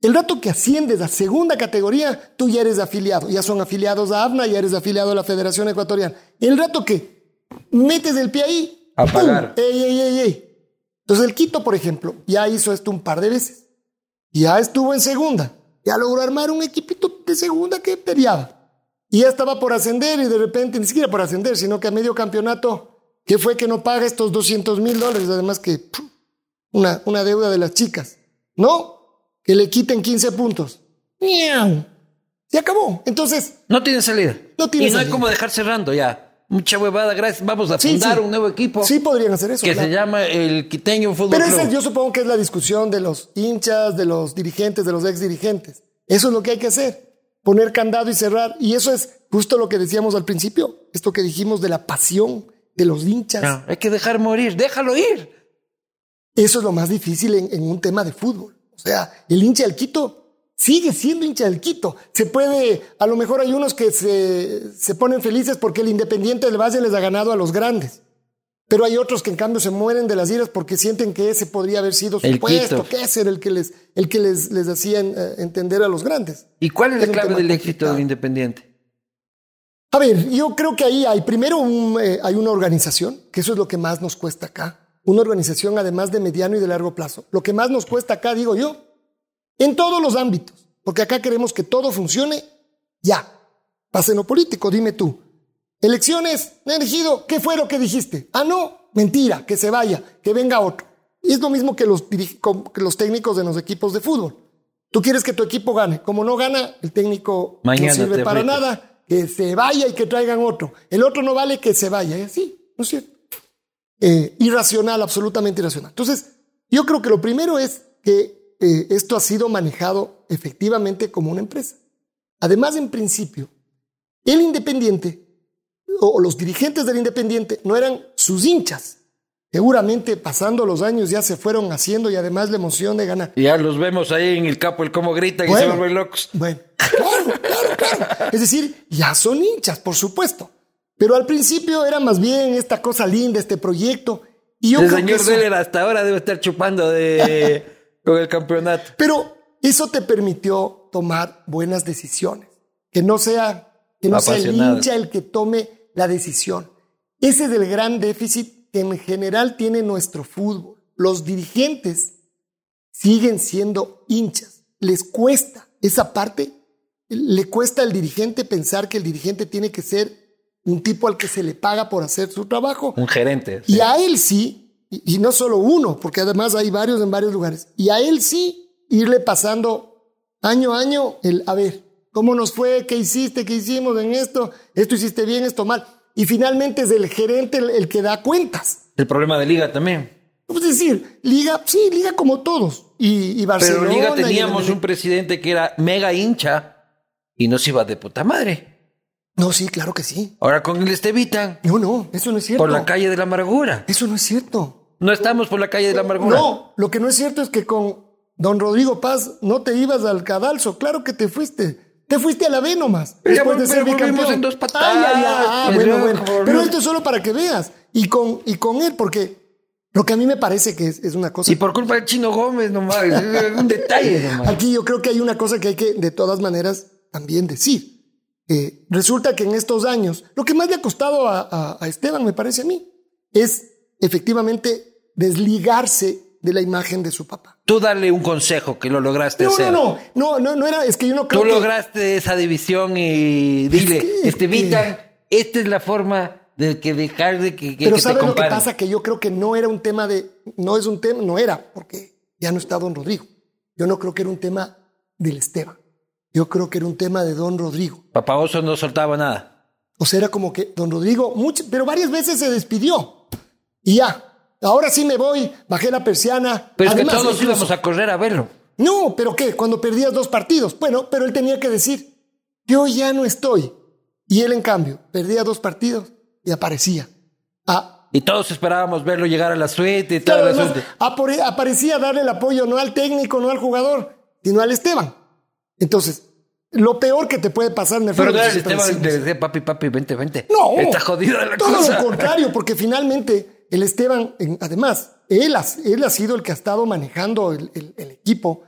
El rato que asciendes a segunda categoría, tú ya eres afiliado. Ya son afiliados a AFNA, ya eres afiliado a la Federación Ecuatoriana. El rato que metes el pie ahí, a pagar. Ey, ey, ey, ey. Entonces el Quito, por ejemplo, ya hizo esto un par de veces. Ya estuvo en segunda. Ya logró armar un equipito de segunda que peleaba. Y ya estaba por ascender y de repente, ni siquiera por ascender, sino que a medio campeonato, ¿qué fue que no paga estos 200 mil dólares? Además que una, una deuda de las chicas. No, que le quiten 15 puntos. Se acabó. Entonces. No tiene salida. No tiene y no hay como dejar cerrando ya. Mucha huevada, gracias. Vamos a fundar un nuevo equipo. Sí, podrían hacer eso. Que se llama el Quiteño Fútbol Pero Club. yo supongo que es la discusión de los hinchas, de los dirigentes, de los ex dirigentes. Eso es lo que hay que hacer. Poner candado y cerrar. Y eso es justo lo que decíamos al principio. Esto que dijimos de la pasión de los hinchas. hay que dejar morir. Déjalo ir. Eso es lo más difícil en un tema de fútbol. O sea, el hincha del Quito sigue siendo hincha del Quito. Se puede, a lo mejor hay unos que se, se ponen felices porque el Independiente del Valle les ha ganado a los grandes. Pero hay otros que en cambio se mueren de las iras porque sienten que ese podría haber sido su puesto, que ese era el que les, el que les, les hacía eh, entender a los grandes. ¿Y cuál es, la clave del éxito del Independiente? A ver, yo creo que ahí hay primero eh, hay una organización, que eso es lo que más nos cuesta acá una organización además de mediano y de largo plazo. Lo que más nos cuesta acá, digo yo, en todos los ámbitos, porque acá queremos que todo funcione ya. Pase lo político, dime tú. Elecciones, he elegido, ¿qué fue lo que dijiste? Ah, no, mentira, que se vaya, que venga otro. Y es lo mismo que los, que los técnicos de los equipos de fútbol. Tú quieres que tu equipo gane. Como no gana, el técnico no sirve para nada. Que se vaya y que traigan otro. El otro no vale que se vaya. Y así, ¿no es cierto? Eh, irracional, absolutamente irracional. Entonces, yo creo que lo primero es que eh, esto ha sido manejado efectivamente como una empresa. Además, en principio, el independiente o los dirigentes del independiente no eran sus hinchas. Seguramente pasando los años ya se fueron haciendo y además la emoción de ganar. Ya los vemos ahí en el capo, el cómo grita y se vuelven locos. Bueno, claro, claro, claro. Es decir, ya son hinchas, por supuesto. Pero al principio era más bien esta cosa linda, este proyecto. Y el señor Deller hasta ahora debe estar chupando de <laughs> con el campeonato. Pero eso te permitió tomar buenas decisiones. Que no sea, que no sea el hincha el que tome la decisión. Ese es el gran déficit que en general tiene nuestro fútbol. Los dirigentes siguen siendo hinchas. Les cuesta esa parte. Le cuesta al dirigente pensar que el dirigente tiene que ser un tipo al que se le paga por hacer su trabajo. Un gerente. Y a él sí, y, no solo uno, porque además hay varios en varios lugares, y a él sí irle pasando año a año el, a ver, ¿cómo nos fue? ¿Qué hiciste? ¿Qué hicimos en esto? ¿Esto hiciste bien? ¿Esto mal? Y finalmente es el gerente el, que da cuentas. El problema de Liga también. Es decir, Liga, sí, Liga como todos. Y, y Barcelona. Pero Liga teníamos un presidente que era mega hincha y nos iba de puta madre. No, sí, claro que sí. Ahora con el Estevita. No, no, eso no es cierto. Por la calle de la amargura. Eso no es cierto. No estamos por la calle de la amargura. No, lo que no es cierto es que con don Rodrigo Paz no te ibas al cadalso. Claro que te fuiste. Te fuiste a la B nomás. después de ser bicampeón. en dos patadas. Ah, bueno, bueno. Pero esto es solo para que veas. Y con, y con él, porque lo que a mí me parece que es, una cosa. Y por culpa del Chino Gómez nomás. es un <laughs> detalle nomás. Aquí yo creo que hay una cosa que hay que, de todas maneras, también decir. Eh, resulta que en estos años, lo que más le ha costado a, Esteban, me parece a mí, es efectivamente desligarse de la imagen de su papá. Tú dale un consejo que lo lograste no, hacer. No, no, no, no, era, es que yo no creo Tú lograste esa división y dile, Estevita, esta es la forma de que dejar de que, Pero ¿sabes lo que pasa? Que yo creo que no era un tema de, no es un tema, no era, porque ya no está don Rodrigo. Yo no creo que era un tema del Esteban. Yo creo que era un tema de don Rodrigo. Papá Oso no soltaba nada. O sea, era como que don Rodrigo, mucho, pero varias veces se despidió. Y ya, ahora sí me voy, bajé la persiana. Pero es que todos íbamos a correr a verlo. No, pero ¿qué? Cuando perdías dos partidos. Bueno, pero él tenía que decir, yo ya no estoy. Y él, en cambio, perdía dos partidos y aparecía. Ah, y todos esperábamos verlo llegar a la suite y toda la suite. Aparecía darle el apoyo no al técnico, no al jugador, sino al Esteban. Entonces, lo peor que te puede pasar en el Pero no el Esteban de, de, papi, papi, vente, vente. No. Está jodido la todo cosa. Todo lo contrario, porque finalmente el Esteban, además, él ha, sido el que ha estado manejando el, equipo.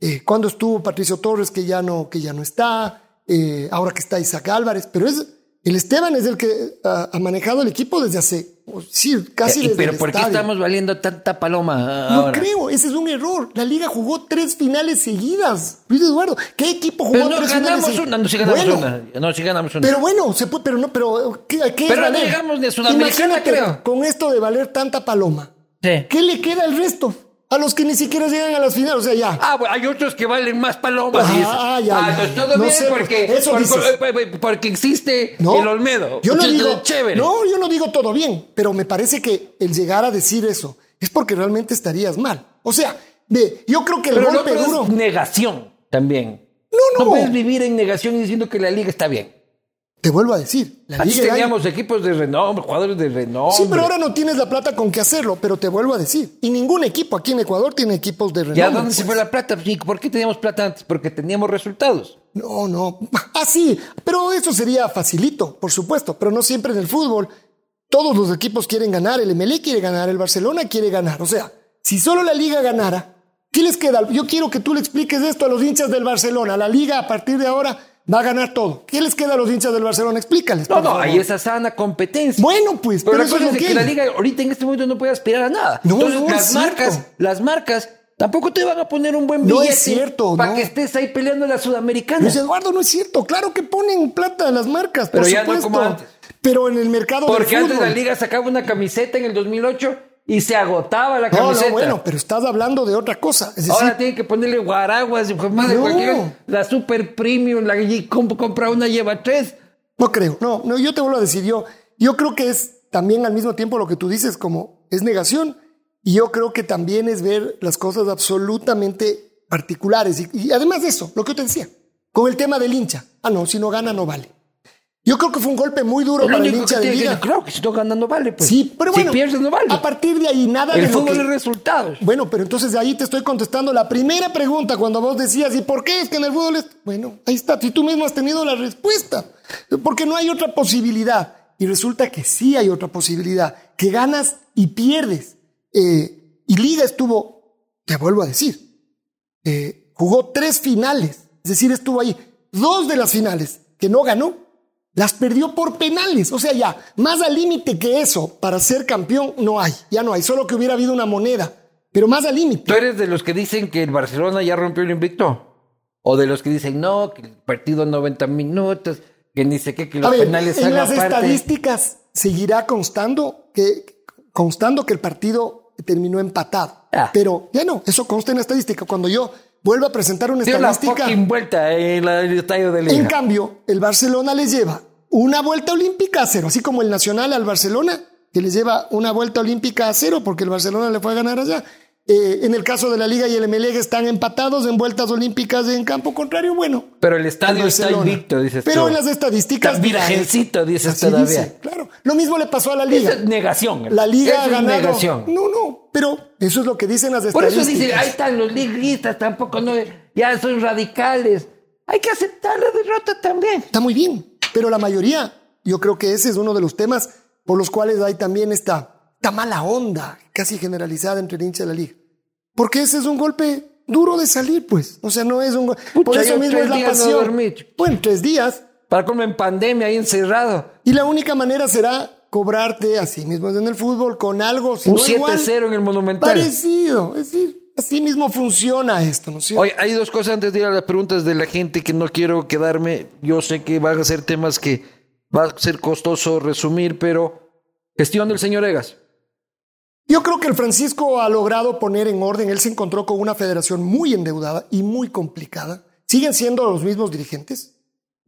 Eh, cuando estuvo Patricio Torres, que ya no, que ya no está, eh, ahora que está Isaac Álvarez, pero es, el Esteban es el que ha, manejado el equipo desde hace, sí, casi eh, desde Pero ¿por qué estamos valiendo tanta paloma No creo, ese es un error. La liga jugó tres finales seguidas. Luis Eduardo, ¿qué equipo jugó no tres ganamos finales una, no, sí ganamos una. No, sí ganamos una. Pero bueno, se puede, pero no, pero ¿qué, qué Pero no llegamos de Sudamericana, creo. Con esto de valer tanta paloma, sí. ¿qué le queda al resto? A los que ni siquiera llegan a las finales, o sea, ya. Ah, bueno, hay otros que valen más palomas. Ah, ya, ah, ya. todo bien porque, eso porque, existe el Olmedo. Yo no digo, chévere. no, yo no digo todo bien, pero me parece que el llegar a decir eso es porque realmente estarías mal. O sea, ve, yo creo que el golpe duro. Es negación también. No, no. No puedes vivir en negación y diciendo que la liga está bien. Te vuelvo a decir. La Liga teníamos equipos de renombre, jugadores de renombre. Sí, pero ahora no tienes la plata con qué hacerlo, pero te vuelvo a decir. Y ningún equipo aquí en Ecuador tiene equipos de renombre. ¿Y a dónde se fue la plata? ¿Por qué teníamos plata antes? Porque teníamos resultados. No, no. <laughs> Ah, sí, pero eso sería facilito, por supuesto, pero no siempre en el fútbol. Todos los equipos quieren ganar, el MLE quiere ganar, el Barcelona quiere ganar. O sea, si solo la liga ganara, ¿qué les queda? Yo quiero que tú le expliques esto a los hinchas del Barcelona. La liga a partir de ahora va a ganar todo. ¿Qué les queda a los hinchas del Barcelona? Explícales. No, no, hay esa sana competencia. Bueno, pues, pero, la cosa es que, la liga ahorita en este momento no puede aspirar a nada. No, Entonces, las marcas, las marcas tampoco te van a poner un buen billete. No es cierto, Para que estés ahí peleando la sudamericana. Luis Eduardo, no es cierto. Claro que ponen plata a las marcas, pero ya no como antes. Pero en el mercado Porque antes la liga sacaba una camiseta en el 2008 y se agotaba la camiseta. No, bueno, pero estás hablando de otra cosa. Ahora tienen que ponerle guaraguas y más de cualquier. La super premium, la que compra una lleva tres. No creo, no, no, yo te vuelvo a decir, yo, yo creo que es también al mismo tiempo lo que tú dices, como es negación, y yo creo que también es ver las cosas absolutamente particulares. Y, y además de eso, lo que yo te decía, con el tema del hincha. Ah, no, si no gana, no vale. Yo creo que fue un golpe muy duro para el hincha de Liga. Claro que si no gana no vale. Pues. Sí, pero bueno. Si pierdes no vale. A partir de ahí nada el de fútbol es resultados. Bueno, pero entonces de ahí te estoy contestando la primera pregunta cuando vos decías, ¿y por qué es que en el fútbol es...? Bueno, ahí está. Si tú mismo has tenido la respuesta. Porque no hay otra posibilidad. Y resulta que sí hay otra posibilidad. Que ganas y pierdes. Eh, y Liga estuvo, te vuelvo a decir, eh, jugó tres finales. Es decir, estuvo ahí. Dos de las finales que no ganó las perdió por penales. O sea, ya, más al límite que eso para ser campeón no hay. Ya no hay. Solo que hubiera habido una moneda. Pero más al límite. ¿Tú eres de los que dicen que el Barcelona ya rompió el invicto? ¿O de los que dicen no, que el partido 90 minutos, que ni sé qué, que los penales En las estadísticas seguirá constando que, constando que el partido terminó empatado. Ah. Pero ya no, eso consta en la estadística. Cuando yo vuelve a presentar una estadística. Una vuelta en el estadio de Liga. En cambio, el Barcelona les lleva una vuelta olímpica a cero, así como el Nacional al Barcelona, que les lleva una vuelta olímpica a cero porque el Barcelona le fue a ganar allá. Eh, en el caso de la Liga y el MLG están empatados en vueltas olímpicas en campo contrario, bueno. Pero el estadio está invicto, dices Pero en las estadísticas. virgencito, dices todavía. claro. Lo mismo le pasó a la Liga. es negación. La Liga ha ganado. Negación. No, no. Pero eso es lo que dicen las estadísticas. Por eso dicen, ahí están los liguistas, tampoco no, ya son radicales. Hay que aceptar la derrota también. Está muy bien. Pero la mayoría, yo creo que ese es uno de los temas por los cuales hay también esta esta mala onda casi generalizada entre el hincha de la liga. Porque ese es un golpe duro de salir, pues. O sea, no es un... por eso mismo es la pasión. bueno, tres días. Para como en pandemia, ahí encerrado. Y la única manera será cobrarte así mismo en el fútbol con algo. un 7-0 en el Monumental. Parecido. Es decir, así mismo funciona esto, ¿no es cierto? Oye, hay dos cosas antes de ir a las preguntas de la gente que no quiero quedarme. Yo sé que van a ser temas que va a ser costoso resumir, pero gestión del señor Egas. Yo creo que el Francisco ha logrado poner en orden, él se encontró con una federación muy endeudada y muy complicada. Siguen siendo los mismos dirigentes.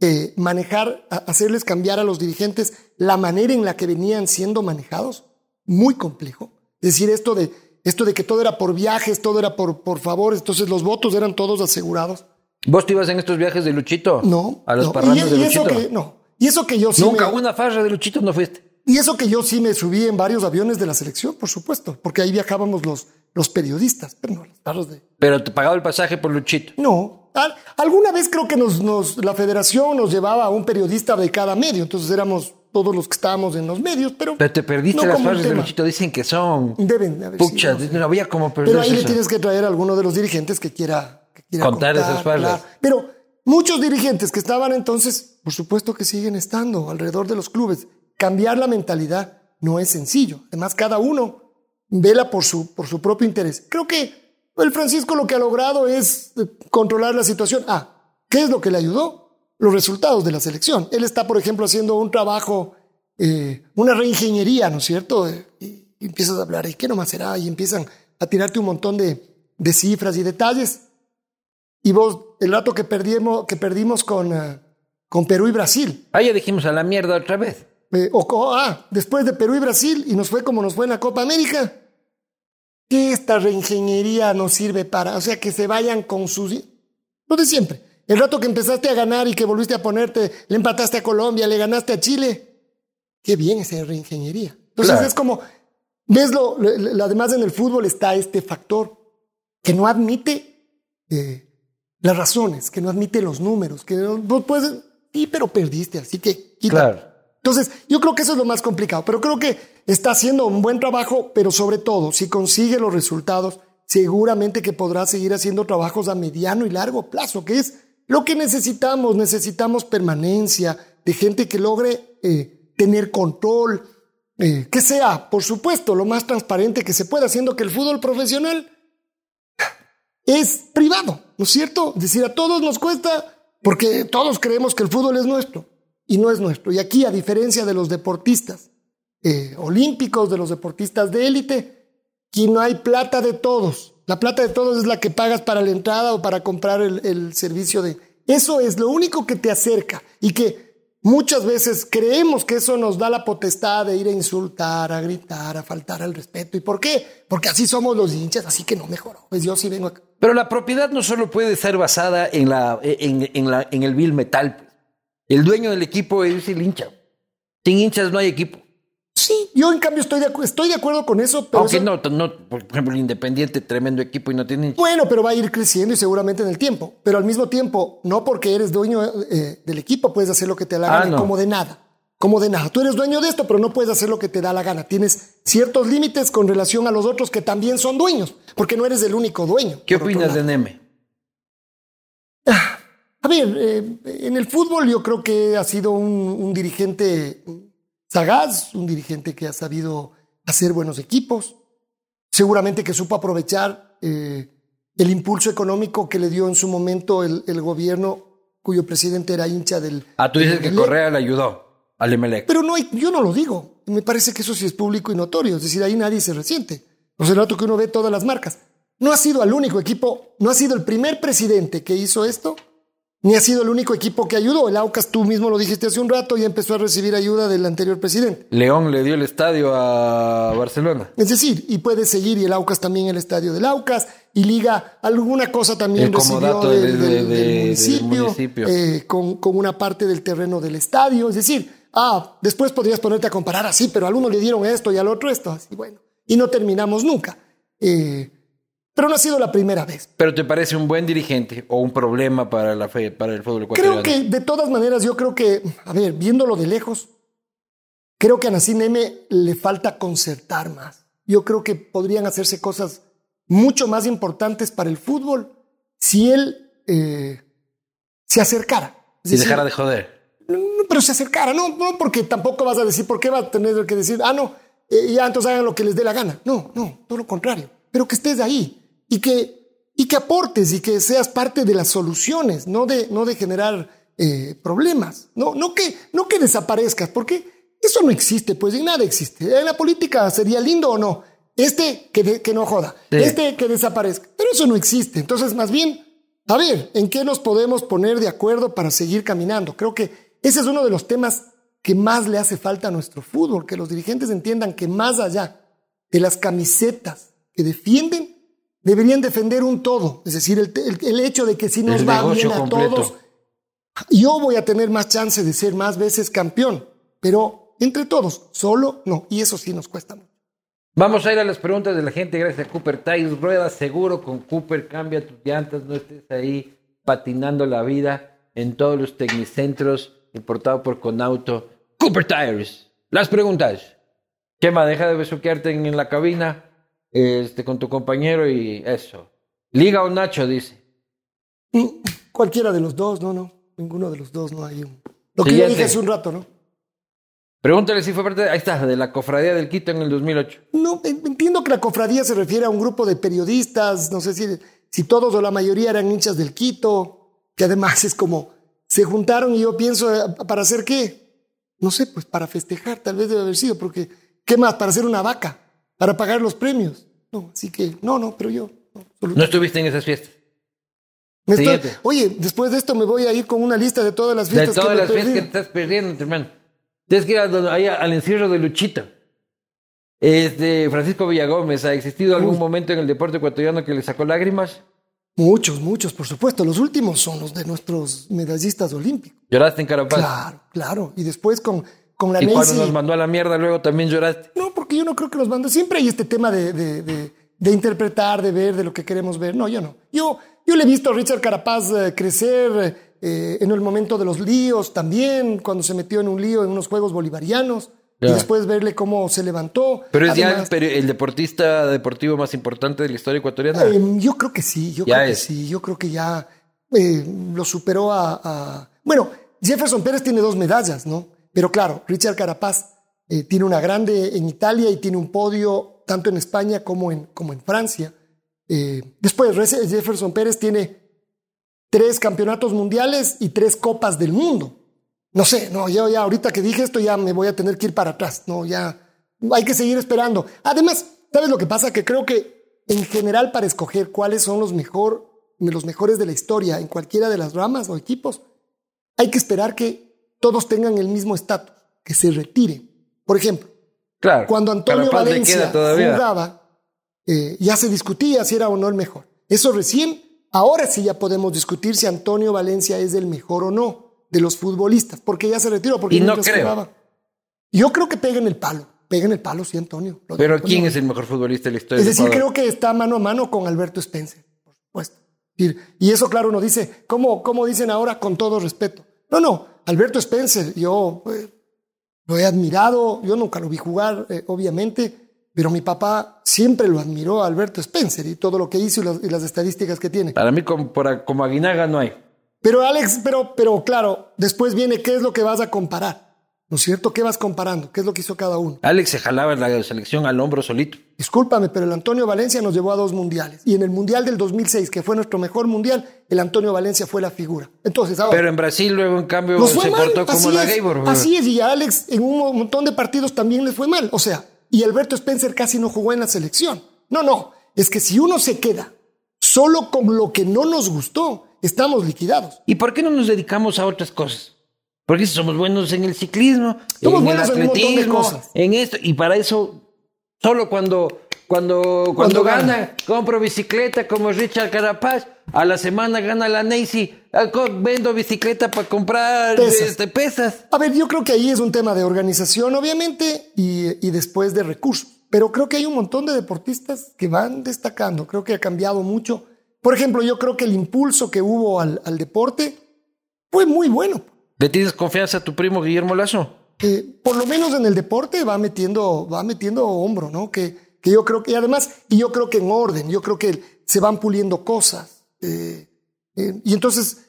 Eh, manejar, hacerles cambiar a los dirigentes la manera en la que venían siendo manejados, muy complejo. Es decir, esto de esto de que todo era por viajes, todo era por, por favor, entonces los votos eran todos asegurados. ¿Vos te ibas en estos viajes de Luchito? No. ¿A los no. parrandos y, de y Luchito? Eso que, no. Y eso que yo sí. Nunca me- una farra de Luchito no fuiste. y eso que yo sí me subí en varios aviones de la selección, por supuesto, porque ahí viajábamos los, los periodistas, pero no los carros de. Pero te pagaba el pasaje por Luchito. No. Al- alguna vez creo que nos, nos, la federación nos llevaba a un periodista de cada medio, entonces éramos todos los que estábamos en los medios, pero. Pero te perdiste no las farras de. Luchito. Dicen que son... Deben de haber Pucha, sido, no no había como Pero ahí le tienes que traer a alguno de los dirigentes que quiera, que quiera Contar esas fallas. Pero muchos dirigentes que estaban entonces, por supuesto que siguen estando alrededor de los clubes. Cambiar la mentalidad no es sencillo. Además, cada uno vela por su, por su propio interés. Creo que el Francisco lo que ha logrado es eh, controlar la situación. Ah, ¿qué es lo que le ayudó? Los resultados de la selección. Él está, por ejemplo, haciendo un trabajo, eh, una reingeniería, ¿no es cierto? Eh, Y, y empiezas a hablar, ¿y qué nomás será? Y empiezan a tirarte un montón de, de cifras y detalles. Y vos, el rato que perdimos, que perdimos con, eh, con Perú y Brasil, Ah, ya dijimos a la mierda otra vez. eh, o ah, después de Perú y Brasil, y nos fue como nos fue en la Copa América, que esta reingeniería nos sirve para, o sea, que se vayan con sus... Lo de siempre. El rato que empezaste a ganar y que volviste a ponerte, le empataste a Colombia, le ganaste a Chile. Qué bien esa reingeniería. Entonces Claro. es como, ves lo, lo- lo- además en el fútbol está este factor que no admite eh, las razones, que no admite los números, que no, puedes, sí, pero perdiste, así que quita. Claro. Entonces, yo creo que eso es lo más complicado, pero creo que está haciendo un buen trabajo, pero sobre todo, si consigue los resultados, seguramente que podrá seguir haciendo trabajos a mediano y largo plazo, que es lo que necesitamos. Necesitamos permanencia de gente que logre eh, tener control, eh, que sea, por supuesto, lo más transparente que se pueda, haciendo que el fútbol profesional es privado, ¿no es cierto? Decir, a todos nos cuesta, porque todos creemos que el fútbol es nuestro y no es nuestro. Y aquí, a diferencia de los deportistas eh, olímpicos, de los deportistas de élite, aquí no hay plata de todos. La plata de todos es la que pagas para la entrada o para comprar el, el servicio de... Eso es lo único que te acerca y que muchas veces creemos que eso nos da la potestad de ir a insultar, a gritar, a faltar al respeto. ¿Y por qué? Porque así somos los hinchas, así que no mejoró. Pues yo sí vengo acá. Pero la propiedad no solo puede ser basada en, la, en, en la, en el bill metal. pues. El dueño del equipo es el hincha. Sin hinchas no hay equipo. Sí, yo en cambio estoy de, estoy de acuerdo con eso, pero Aunque eso- no, no, por ejemplo, el Independiente, tremendo equipo y no tiene. Bueno, pero va a ir creciendo y seguramente en el tiempo. Pero al mismo tiempo, no porque eres dueño eh, del equipo puedes hacer lo que te da la Ah, gana, no. como de nada. Como de nada. Tú eres dueño de esto, pero no puedes hacer lo que te da la gana. Tienes ciertos límites con relación a los otros que también son dueños, porque no eres el único dueño. ¿Qué opinas de. Neme? A ver, eh, en el fútbol yo creo que ha sido un, un dirigente sagaz, un dirigente que ha sabido hacer buenos equipos, seguramente que supo aprovechar eh, el impulso económico que le dio en su momento el, el gobierno cuyo presidente era hincha del... Ah, tú dices que. Correa le ayudó al Emelec. Pero no hay, yo no lo digo. Me parece que eso sí es público y notorio. Es decir, ahí nadie se resiente. O sea, el rato que uno ve todas las marcas. No ha sido el único equipo, no ha sido el primer presidente que hizo esto, ni ha sido el único equipo que ayudó. El Aucas, tú mismo lo dijiste hace un rato, y empezó a recibir ayuda del anterior presidente. León le dio el estadio a Barcelona. Es decir, y puede seguir, y el Aucas también el estadio del Aucas, y Liga alguna cosa también El recibió del, de- del- de- del del municipio, municipio. eh, con, con una parte del terreno del estadio. Es decir, ah, después podrías ponerte a comparar así, pero a uno le dieron esto y al otro esto, así bueno. Y no terminamos nunca. Eh, pero no ha sido la primera vez. ¿Pero te parece un buen dirigente o un problema para, la fe, para el fútbol ecuatoriano? Creo que de todas maneras, yo creo que, a ver, viéndolo de lejos, creo que a Nacín M le falta concertar más. Yo creo que podrían hacerse cosas mucho más importantes para el fútbol si él eh, se acercara. Si decir, dejara de joder. no, no, pero se acercara, no, no, porque tampoco vas a decir, ¿por qué va a tener que decir, ah, no, eh, ya entonces hagan lo que les dé la gana? No, no, todo lo contrario. Pero que estés ahí y que, y que aportes y que seas parte de las soluciones, no de, no de generar eh, problemas. No, no, que, no que desaparezcas, porque eso no existe, pues y nada existe. En la política sería lindo o no. Este que, de- que no joda, Sí. este que desaparezca. Pero eso no existe. Entonces, más bien, a ver, ¿en qué nos podemos poner de acuerdo para seguir caminando? Creo que ese es uno de los temas que más le hace falta a nuestro fútbol, que los dirigentes entiendan que más allá de las camisetas que defienden deberían defender un todo, es decir, el, hecho de que si nos va bien a todos, yo voy a tener más chance de ser más veces campeón, pero entre todos, solo no, y eso sí nos cuesta mucho. Vamos a ir a las preguntas de la gente gracias a Cooper Tires. Rueda seguro con Cooper, cambia tus llantas, no estés ahí patinando la vida en todos los tecnicentros importados por Conauto. Cooper Tires. Las preguntas. Chema, deja de besuquearte en la cabina este, con tu compañero y eso. Liga o Nacho, dice. Cualquiera de los dos, no, no. Ninguno de los dos, no hay un. Lo que yo dije hace un rato, ¿no? Pregúntale si fue parte, de, ahí está, de la cofradía del Quito en el 2008. No, entiendo que la cofradía se refiere a un grupo de periodistas, no sé si, si todos o la mayoría eran hinchas del Quito, que además es como, se juntaron y yo pienso, eh, ¿para hacer qué? No sé, pues para festejar, tal vez debe haber sido, porque, ¿qué más? Para hacer una vaca, para pagar los premios. No, así que, no, no, pero yo. No, estuviste en esas fiestas. oye, después de esto me voy a ir con una lista de todas las fiestas. De todas las fiestas que te estás perdiendo, hermano. Tienes que ir al encierro de Luchito. Este, Francisco Villagómez, ¿ha existido algún momento en el deporte ecuatoriano que le sacó lágrimas? Muchos, muchos, por supuesto. Los últimos son los de nuestros medallistas olímpicos. ¿Lloraste en Carapaz? Claro, claro. Y después con, con la ¿Y cuando nos mandó a la mierda luego también lloraste? No, porque yo no creo que nos mandó. Siempre hay este tema de, de, interpretar, de ver, de lo que queremos ver. No, yo no. Yo, yo le he visto a Richard Carapaz eh, crecer eh, en el momento de los líos también, cuando se metió en un lío en unos Juegos Bolivarianos. Y después verle cómo se levantó. Pero es ya el, deportista deportivo más importante de la historia ecuatoriana. Eh, yo creo que sí, yo creo que sí. Yo creo que ya lo superó a, Bueno, Jefferson Pérez tiene dos medallas, ¿no? Pero claro, Richard Carapaz eh, tiene una grande en Italia y tiene un podio tanto en España como en, como en Francia. Eh, después, Jefferson Pérez tiene tres campeonatos mundiales y tres copas del mundo. No sé, no, yo ya ahorita que dije esto ya me voy a tener que ir para atrás. No, ya hay que seguir esperando. Además, ¿sabes lo que pasa? Que creo que en general para escoger cuáles son los, mejor, los mejores de la historia en cualquiera de las ramas o equipos, hay que esperar que todos tengan el mismo estatus, que se retiren. Por ejemplo, claro, cuando Antonio Valencia jugaba, eh, ya se discutía si era o no el mejor. Eso recién, ahora sí ya podemos discutir si Antonio Valencia es el mejor o no de los futbolistas, porque ya se retiró, porque y no creo. Yo creo que pega en el palo. Pega en el palo, sí, Antonio. Pero ¿quién es el mejor futbolista de la historia? Es decir, creo que está mano a mano con Alberto Spencer, por supuesto. Y eso, claro, uno dice, ¿cómo, cómo dicen ahora con todo respeto? No, no, Alberto Spencer, yo eh, lo he admirado, yo nunca lo vi jugar, eh, obviamente, pero mi papá siempre lo admiró a Alberto Spencer y todo lo que hizo y las, estadísticas que tiene. Para mí, como, como Aguinaga, no hay. Pero Alex, pero, pero claro, después viene qué es lo que vas a comparar. ¿No es cierto? ¿Qué vas comparando? ¿Qué es lo que hizo cada uno? Alex se jalaba en la selección al hombro solito. Discúlpame, pero el Antonio Valencia nos llevó a dos mundiales. Y en el mundial del 2006, que fue nuestro mejor mundial, el Antonio Valencia fue la figura. Entonces, Pero en Brasil luego, en cambio, se portó como la Gaybor. Así es, y a Alex en un montón de partidos también le fue mal. O sea, y Alberto Spencer casi no jugó en la selección. No, no. Es que si uno se queda solo con lo que no nos gustó, estamos liquidados. ¿Y por qué no nos dedicamos a otras cosas? Porque somos buenos en el ciclismo, en el atletismo, en, esto. Y para eso, solo cuando, cuando, cuando, gana, compro bicicleta como Richard Carapaz. A la semana gana la Nancy. Vendo bicicleta para comprar pesas. Este, pesas. A ver, yo creo que ahí es un tema de organización, obviamente, y, y después de recursos. Pero creo que hay un montón de deportistas que van destacando. Creo que ha cambiado mucho. Por ejemplo, yo creo que el impulso que hubo al, al deporte fue muy bueno. ¿Le tienes confianza a tu primo Guillermo Lazo? Que por lo menos en el deporte va metiendo, va metiendo hombro, ¿no? Que, que yo creo que, y además, y yo creo que en orden, yo creo que se van puliendo cosas. Eh, eh, y entonces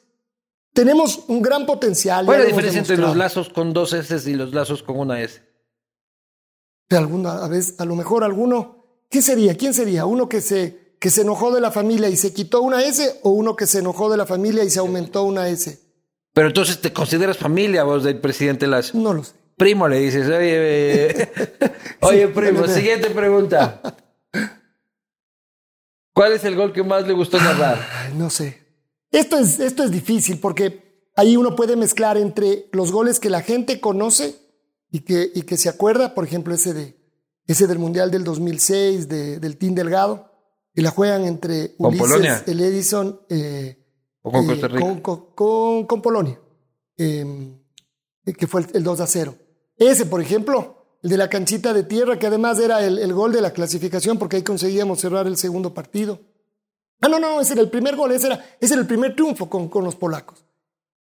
tenemos un gran potencial. ¿Cuál es la diferencia entre los lazos con dos S y los lazos con una S? De alguna vez, a lo mejor alguno, ¿qué sería? ¿Quién sería? ¿Uno que se, que se enojó de la familia y se quitó una S o uno que se enojó de la familia y se aumentó una S? Pero entonces te consideras familia vos del presidente Lazo. No lo sé. Primo le dices, oye, <laughs> oye primo, siguiente pregunta. ¿Cuál es el gol que más le gustó narrar? no sé. Esto es, esto es difícil porque ahí uno puede mezclar entre los goles que la gente conoce y que, y que se acuerda, por ejemplo, ese de, ese del Mundial del 2006, del Team Delgado, y la juegan entre Ulises, el Edison... Eh, ¿O con Costa Rica? Con, Polonia, em, que fue el, 2 a 0. Ese, por ejemplo, el de la canchita de tierra, que además era el, gol de la clasificación, porque ahí conseguíamos cerrar el segundo partido. Ah, no, no, ese era el primer gol, ese era, ese era el primer triunfo con, con los polacos.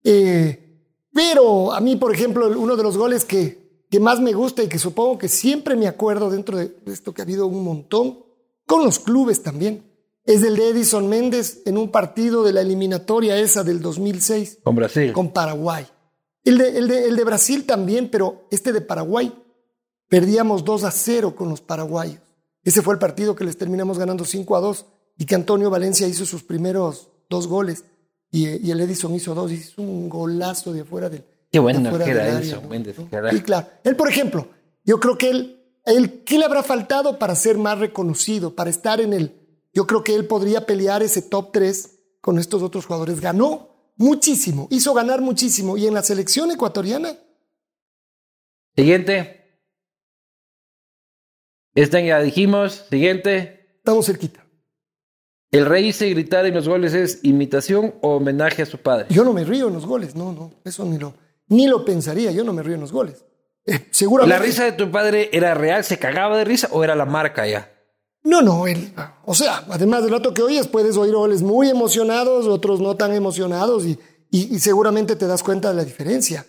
Eh, pero a mí, por ejemplo, uno de los goles que, que más me gusta y que supongo que siempre me acuerdo dentro de esto que ha habido un montón, con los clubes también, es el de Edison Méndez en un partido de la eliminatoria esa del 2006. Con Brasil. Con Paraguay. El de, el de, el de Brasil también, pero este de Paraguay. Perdíamos 2 a 0 con los paraguayos. Ese fue el partido que les terminamos ganando 5 a 2 y que Antonio Valencia hizo sus primeros dos goles y, el Edison hizo dos. Hizo un golazo de afuera del. Qué bueno que era Edison Méndez. Y claro, él, por ejemplo, yo creo que él, él, ¿qué le habrá faltado para ser más reconocido, para estar en el yo creo que él podría pelear ese top 3 con estos otros jugadores. Ganó muchísimo, hizo ganar muchísimo. Y en la selección ecuatoriana. Siguiente. Esta ya dijimos. Siguiente. Estamos cerquita. ¿El rey hice gritar en los goles es imitación o homenaje a su padre? Yo no me río en los goles, no, no, eso ni lo, ni lo pensaría, yo no me río en los goles. Eh, seguramente. ¿La risa de tu padre era real, se cagaba de risa o era la marca ya? No, no, él, o sea, además del rato que oyes, puedes oír goles muy emocionados, otros no tan emocionados, y, y, seguramente te das cuenta de la diferencia.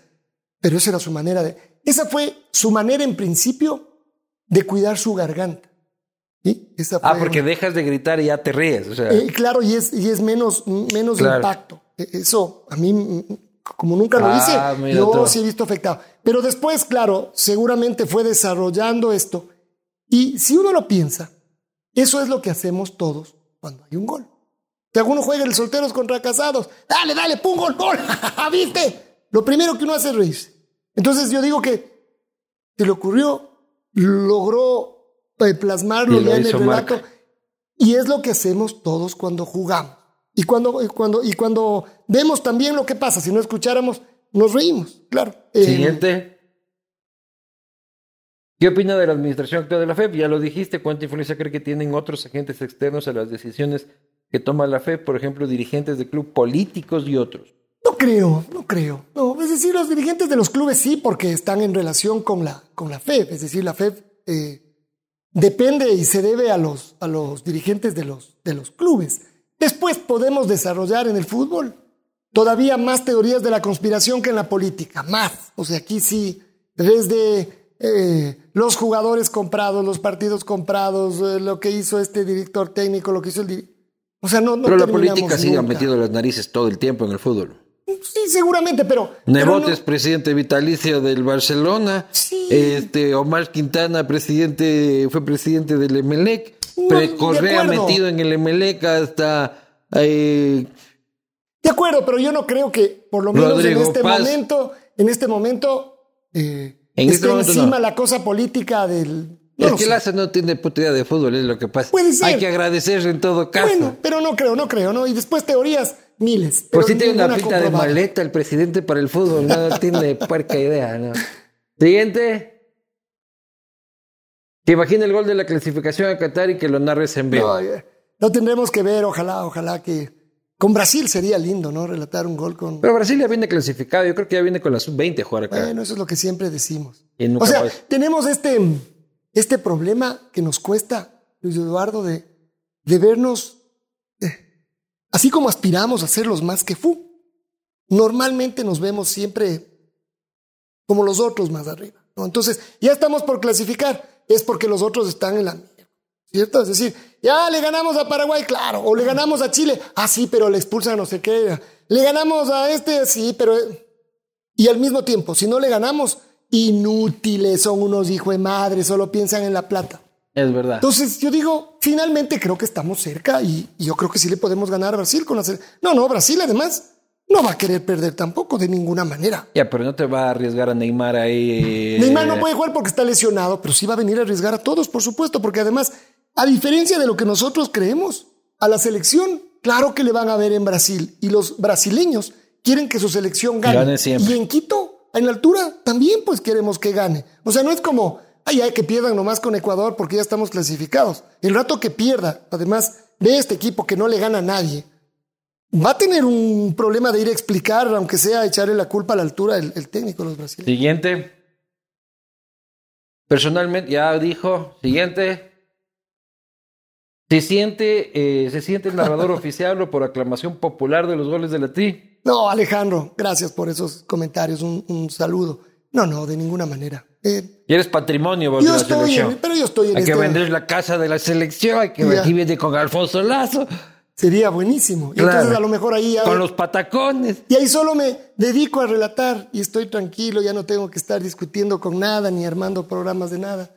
Pero esa era su manera de. Esa fue su manera en principio de cuidar su garganta. ¿sí? ah, porque dejas de gritar y ya te ríes. O sea. Eh, claro, y es, y es menos, menos impacto. E, eso, a mí, como nunca lo ah, hice, yo sí he visto afectado. Pero después, claro, seguramente fue desarrollando esto. Y si uno lo piensa, eso es lo que hacemos todos cuando hay un gol. Si alguno juega el solteros contra casados, dale, dale, pum, gol, gol, <laughs> ¿viste? Lo primero que uno hace es reírse. Entonces yo digo que se le ocurrió, logró eh, plasmarlo ya en el relato, y es lo que hacemos todos cuando jugamos. Y cuando, cuando, y cuando vemos también lo que pasa, si no escucháramos, nos reímos, claro. Eh, Siguiente. ¿Qué opina de la administración actual de la FEP? Ya lo dijiste, ¿cuánta influencia cree que tienen otros agentes externos a las decisiones que toma la FEP? Por ejemplo, dirigentes de club, políticos y otros. No creo, no creo. No, es decir, los dirigentes de los clubes sí, porque están en relación con la, con la FEP. Es decir, la FEP eh, depende y se debe a los, a los dirigentes de los, de los clubes. Después podemos desarrollar en el fútbol todavía más teorías de la conspiración que en la política, más. O sea, aquí sí, desde eh, los jugadores comprados, los partidos comprados, eh, lo que hizo este director técnico, lo que hizo el O sea, no, no Pero la política sigue metido las narices todo el tiempo en el fútbol. Sí, seguramente, pero. Nebote es presidente vitalicio del Barcelona. Este, Omar Quintana, presidente, fue presidente del Emelec. Correa metido en el Emelec hasta. Eh, de acuerdo, pero yo no creo que, por lo menos en este momento, en este momento, eh, en este encima la cosa política del... No es que Laza no tiene puta idea de fútbol, es lo que pasa. Puede ser. Hay que agradecer en todo caso. Bueno, pero no creo, no creo, ¿no? Y después teorías, miles. Pues sí tiene una pinta de maleta el presidente para el fútbol, no <laughs> tiene puerca idea, ¿no? Siguiente. Que imagine el gol de la clasificación a Qatar y que lo narres en vivo. No, lo tendremos que ver, ojalá, ojalá que con Brasil sería lindo, ¿no? Relatar un gol con. Pero Brasil ya viene clasificado. Yo creo que ya viene con la sub-20 a jugar acá. Bueno, eso es lo que siempre decimos. O sea, tenemos este, este problema que nos cuesta, Luis Eduardo, de, de vernos eh, así como aspiramos a ser los más que fu. Normalmente nos vemos siempre como los otros más arriba. ¿no? Entonces, ya estamos por clasificar. Es porque los otros están en la ¿Cierto? Es decir, ya le ganamos a Paraguay, claro, o le ganamos a Chile, ah, sí, pero le expulsan no sé qué. Le ganamos a este, sí, pero... Y al mismo tiempo, si no le ganamos, inútiles son unos hijos de madre, solo piensan en la plata. Es verdad. Entonces yo digo, finalmente creo que estamos cerca y, yo creo que sí le podemos ganar a Brasil con hacer. No, no, Brasil además no va a querer perder tampoco de ninguna manera. Ya, pero no te va a arriesgar a Neymar ahí. Neymar no puede jugar porque está lesionado, pero sí va a venir a arriesgar a todos, por supuesto, porque además a diferencia de lo que nosotros creemos, a la selección, claro que le van a ver en Brasil. Y los brasileños quieren que su selección gane. y en Quito, en la altura, también pues queremos que gane. O sea, no es como, ay, hay que pierdan nomás con Ecuador porque ya estamos clasificados. El rato que pierda, además de este equipo que no le gana a nadie, va a tener un problema de ir a explicar, aunque sea echarle la culpa a la altura el, el técnico de los brasileños. Siguiente. Personalmente, ya dijo, siguiente. ¿Se siente, eh, ¿Se siente el narrador <laughs> oficial o por aclamación popular de los goles de la Tri? No, Alejandro, gracias por esos comentarios. Un, un saludo. No, no, de ninguna manera. Eh, y eres patrimonio vos de la selección. pero yo estoy en Hay que este vender la casa de la selección, hay que aquí viene con Alfonso Lazo. Sería buenísimo. Y entonces a lo mejor ahí... Con los patacones. Y ahí solo me dedico a relatar y estoy tranquilo, ya no tengo que estar discutiendo con nada ni armando programas de nada.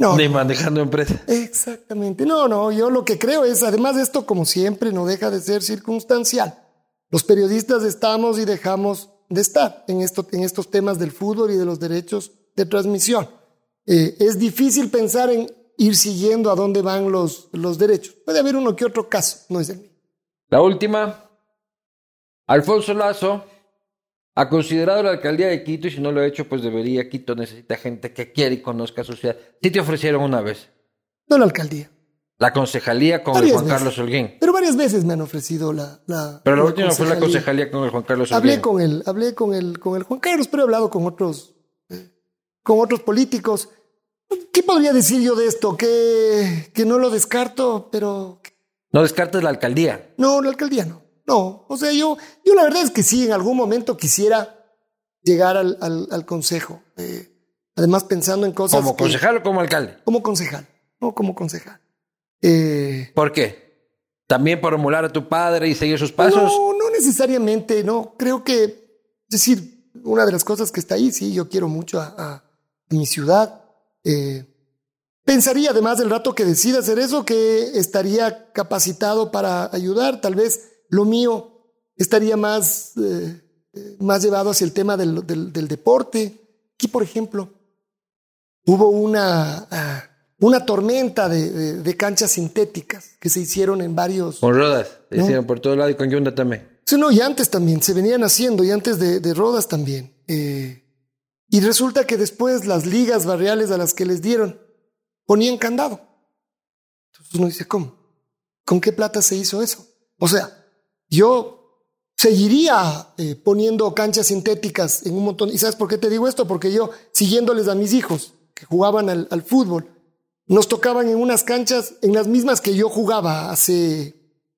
No. Ni manejando empresas. Exactamente. No, no, yo lo que creo es, además de esto, como siempre, no deja de ser circunstancial. Los periodistas estamos y dejamos de estar en, esto, en estos temas del fútbol y de los derechos de transmisión. Eh, es difícil pensar en ir siguiendo a dónde van los, los derechos. Puede haber uno que otro caso, no es el mío. La última, Alfonso Lazo ha considerado la alcaldía de Quito y si no lo ha hecho, pues debería. Quito necesita gente que quiera y conozca su ciudad. Sí te ofrecieron una vez. No la alcaldía. La concejalía con el Juan Carlos Holguín. Pero varias veces me han ofrecido la. la pero la, última fue la concejalía con el Juan Carlos Holguín. Hablé con él, hablé con el, con el Juan Carlos, pero he hablado con otros, eh, con otros políticos. ¿Qué podría decir yo de esto? Que, que no lo descarto, pero... ¿No descartes la alcaldía? No, la alcaldía no. No, o sea, yo, yo la verdad es que sí, en algún momento quisiera llegar al, al, consejo. Eh, además, pensando en cosas... ¿Como concejal o como alcalde? Como concejal, no como concejal. Eh, ¿Por qué? ¿También por emular a tu padre y seguir sus pasos? No, no necesariamente, no. Creo que, es decir, una de las cosas que está ahí, sí, yo quiero mucho a, a mi ciudad, eh, pensaría, además del rato que decida hacer eso, que estaría capacitado para ayudar. Tal vez lo mío estaría más, eh, más llevado hacia el tema del, del, deporte. Aquí, por ejemplo, hubo una, ah, una tormenta de, de, canchas sintéticas que se hicieron en varios... Con rodas, se hicieron por todo lado y con Yunda también. Sí, no, y antes también, se venían haciendo, y antes de, de rodas también. Eh, y resulta que después las ligas barriales a las que les dieron ponían candado. Entonces uno dice, ¿cómo? ¿Con qué plata se hizo eso? O sea, yo seguiría eh, poniendo canchas sintéticas en un montón. ¿Y sabes por qué te digo esto? Porque yo, siguiéndoles a mis hijos que jugaban al, fútbol, nos tocaban en unas canchas, en las mismas que yo jugaba hace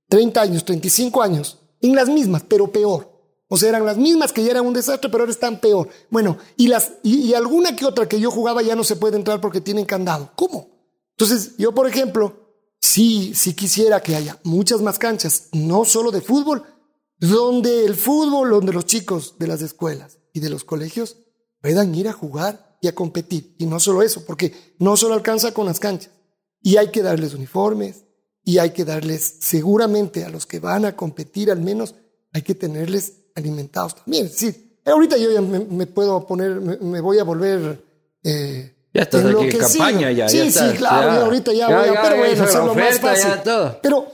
30 años, 35 años, en las mismas, pero peor. O sea, eran las mismas que ya eran un desastre, pero ahora están peor. Bueno, y, las, y, alguna que otra que yo jugaba ya no se puede entrar porque tienen candado. ¿Cómo? Entonces, yo, por ejemplo, sí, sí quisiera que haya muchas más canchas, no solo de fútbol, donde el fútbol, donde los chicos de las escuelas y de los colegios puedan ir a jugar y a competir. Y no solo eso, porque no solo alcanza con las canchas. Y hay que darles uniformes, y hay que darles seguramente a los que van a competir al menos, hay que tenerles alimentados también. Sí, ahorita yo ya me, puedo poner, me, voy a volver. Eh, ya estás aquí en campaña, ya. Sí, sí, claro, ahorita ya, voy a, pero bueno, hacerlo más fácil. Pero,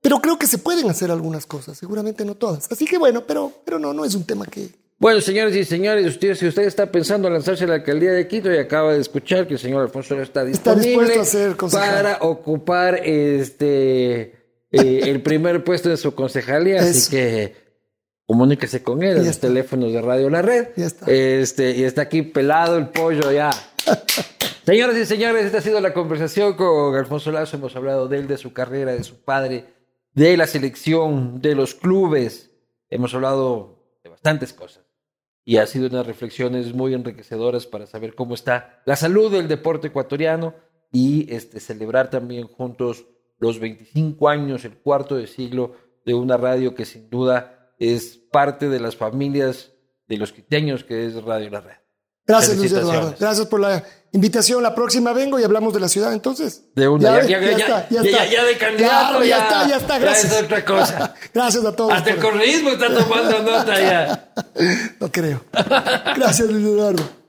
pero creo que se pueden hacer algunas cosas, seguramente no todas. Así que bueno, pero, pero no, no es un tema que. Bueno, señores y señores, usted, si usted está pensando en lanzarse a la alcaldía de Quito y acaba de escuchar que el señor Alfonso está disponible para ocupar este eh, <laughs> el primer puesto de su concejalía, así que comuníquese con él en los teléfonos de Radio La Red. Ya está. Este, y está aquí pelado el pollo ya. Señoras y señores, esta ha sido la conversación con Alfonso Lazo. Hemos hablado de él, de su carrera, de su padre, de la selección, de los clubes. Hemos hablado de bastantes cosas. Y ha sido unas reflexiones muy enriquecedoras para saber cómo está la salud del deporte ecuatoriano y este, celebrar también juntos los 25 años, el cuarto de siglo de una radio que sin duda es parte de las familias de los quiteños que es Radio La Red. Gracias, Luis Eduardo. Gracias por la invitación. La próxima vengo y hablamos de la ciudad, entonces. De una, ya, ya, está, ya, está. ya, de candidato. ya, está, ya está. Gracias. es otra cosa. <laughs> gracias a todos. Hasta el correísmo está tomando nota ya. <laughs> no creo. Gracias, Luis Eduardo.